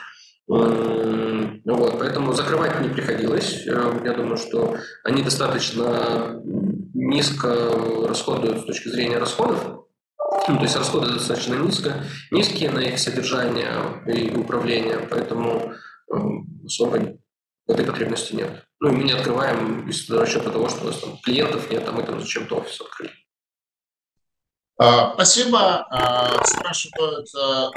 Вот, поэтому закрывать не приходилось. Э, я думаю, что они достаточно низко расходуют с точки зрения расходов. Ну, то есть расходы достаточно низко, низкие на их содержание и управление, поэтому особо этой потребности нет. Ну, и мы не открываем из расчета того, что у нас там клиентов нет, а мы там зачем-то офис открыли. А, спасибо. А, спрашивают а,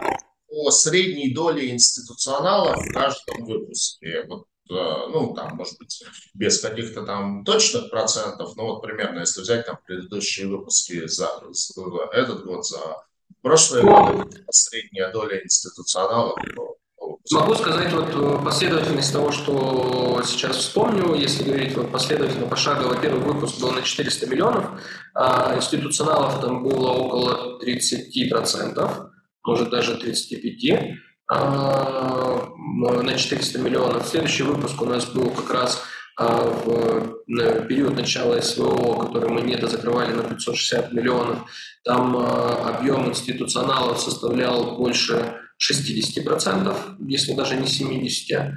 о средней доле институционалов в каждом выпуске. Вот, ну, там, может быть, без каких-то там точных процентов, но вот примерно, если взять там предыдущие выпуски за, за этот год, за прошлый год, средняя доля институционалов, то Могу сказать вот э, последовательность того, что сейчас вспомню. Если говорить вот последовательно, пошагово, первый выпуск был на 400 миллионов, а институционалов там было около 30%, может даже 35% а, на 400 миллионов. Следующий выпуск у нас был как раз а, в период начала СВО, который мы не дозакрывали на 560 миллионов. Там а, объем институционалов составлял больше 60%, если даже не 70%.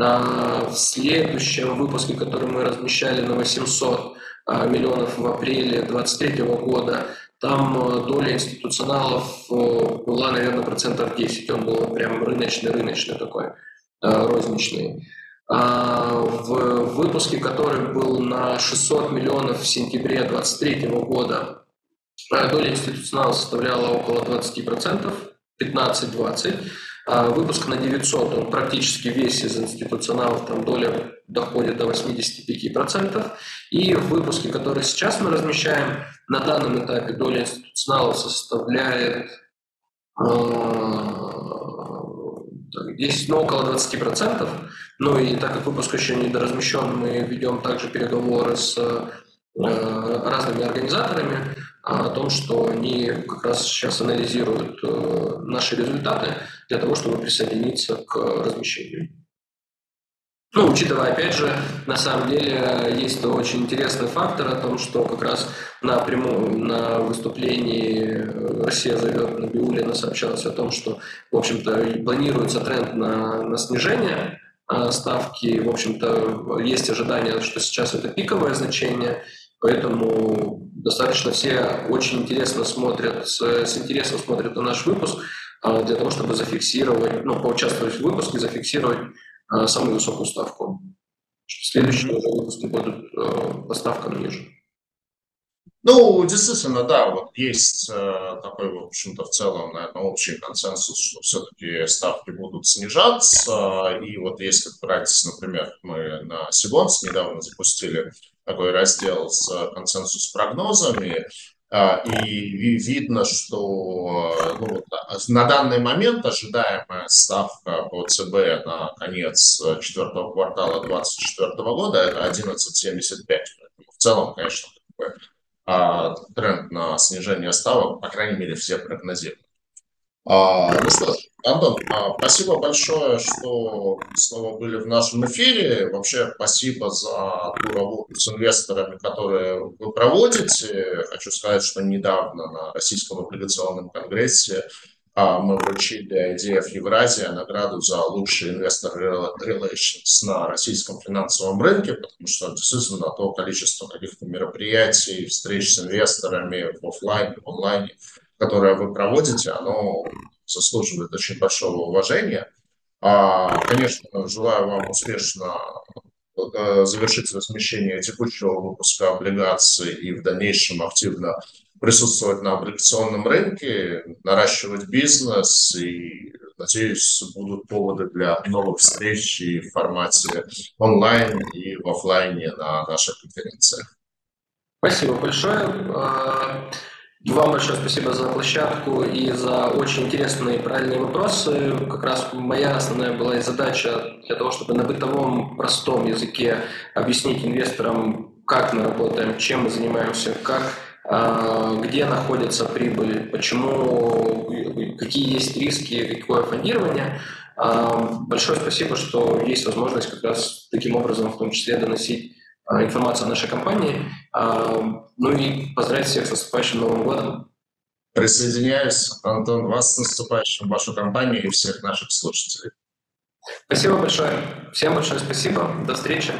А в следующем выпуске, который мы размещали на 800 а, миллионов в апреле 2023 года, там а, доля институционалов была, наверное, процентов 10. Он был прям рыночный-рыночный такой, розничный. В выпуске, который был на 600 миллионов в сентябре 2023 года, доля институционалов составляла около 20%. 15-20. А выпуск на 900, он практически весь из институционалов, там доля доходит до 85%. И в выпуске, который сейчас мы размещаем, на данном этапе доля институционалов составляет здесь ну, около 20%. Ну и так как выпуск еще не доразмещен, мы ведем также переговоры с э, разными организаторами, о том, что они как раз сейчас анализируют э, наши результаты для того, чтобы присоединиться к размещению. Ну, учитывая, опять же, на самом деле есть очень интересный фактор о том, что как раз на, прямом, на выступлении Россия зовет на Биулина сообщалось о том, что, в общем-то, планируется тренд на, на снижение а, ставки. В общем-то, есть ожидание, что сейчас это пиковое значение, Поэтому достаточно все очень интересно смотрят, с, с интересом смотрят на наш выпуск а, для того, чтобы зафиксировать, ну, поучаствовать в выпуске, зафиксировать а, самую высокую ставку. Следующие уже выпуски будут а, по ставкам ниже. Ну, действительно, да, вот есть э, такой, в общем-то, в целом, наверное, общий консенсус, что все-таки ставки будут снижаться. И вот если брать, например, мы на Сибонс недавно запустили такой раздел с консенсус прогнозами, э, и видно, что ну, на данный момент ожидаемая ставка по ЦБ на конец четвертого квартала 2024 года это 11,75. В целом, конечно, а, тренд на снижение ставок, по крайней мере, все прогнозируют. А, ну что ж, Антон, а, спасибо большое, что снова были в нашем эфире. Вообще, спасибо за ту работу с инвесторами, которые вы проводите. Хочу сказать, что недавно на Российском облигационном конгрессе а мы вручили IDF Евразия награду за лучший инвестор relations на российском финансовом рынке, потому что действительно то количество каких-то мероприятий, встреч с инвесторами в офлайне, в онлайне, которое вы проводите, оно заслуживает очень большого уважения. А, конечно, желаю вам успешно э, завершить размещение текущего выпуска облигаций и в дальнейшем активно присутствовать на облигационном рынке, наращивать бизнес и, надеюсь, будут поводы для новых встреч и в формате онлайн и в офлайне на наших конференциях. Спасибо большое. А, вам большое спасибо за площадку и за очень интересные и правильные вопросы. Как раз моя основная была задача для того, чтобы на бытовом простом языке объяснить инвесторам, как мы работаем, чем мы занимаемся, как а, где находится прибыль, почему, какие есть риски, какое фондирование. А, большое спасибо, что есть возможность как раз таким образом в том числе доносить информацию о нашей компании. Ну и поздравить всех с наступающим Новым годом. Присоединяюсь, Антон, вас с наступающим, вашу компанию и всех наших слушателей. Спасибо большое. Всем большое спасибо. До встречи.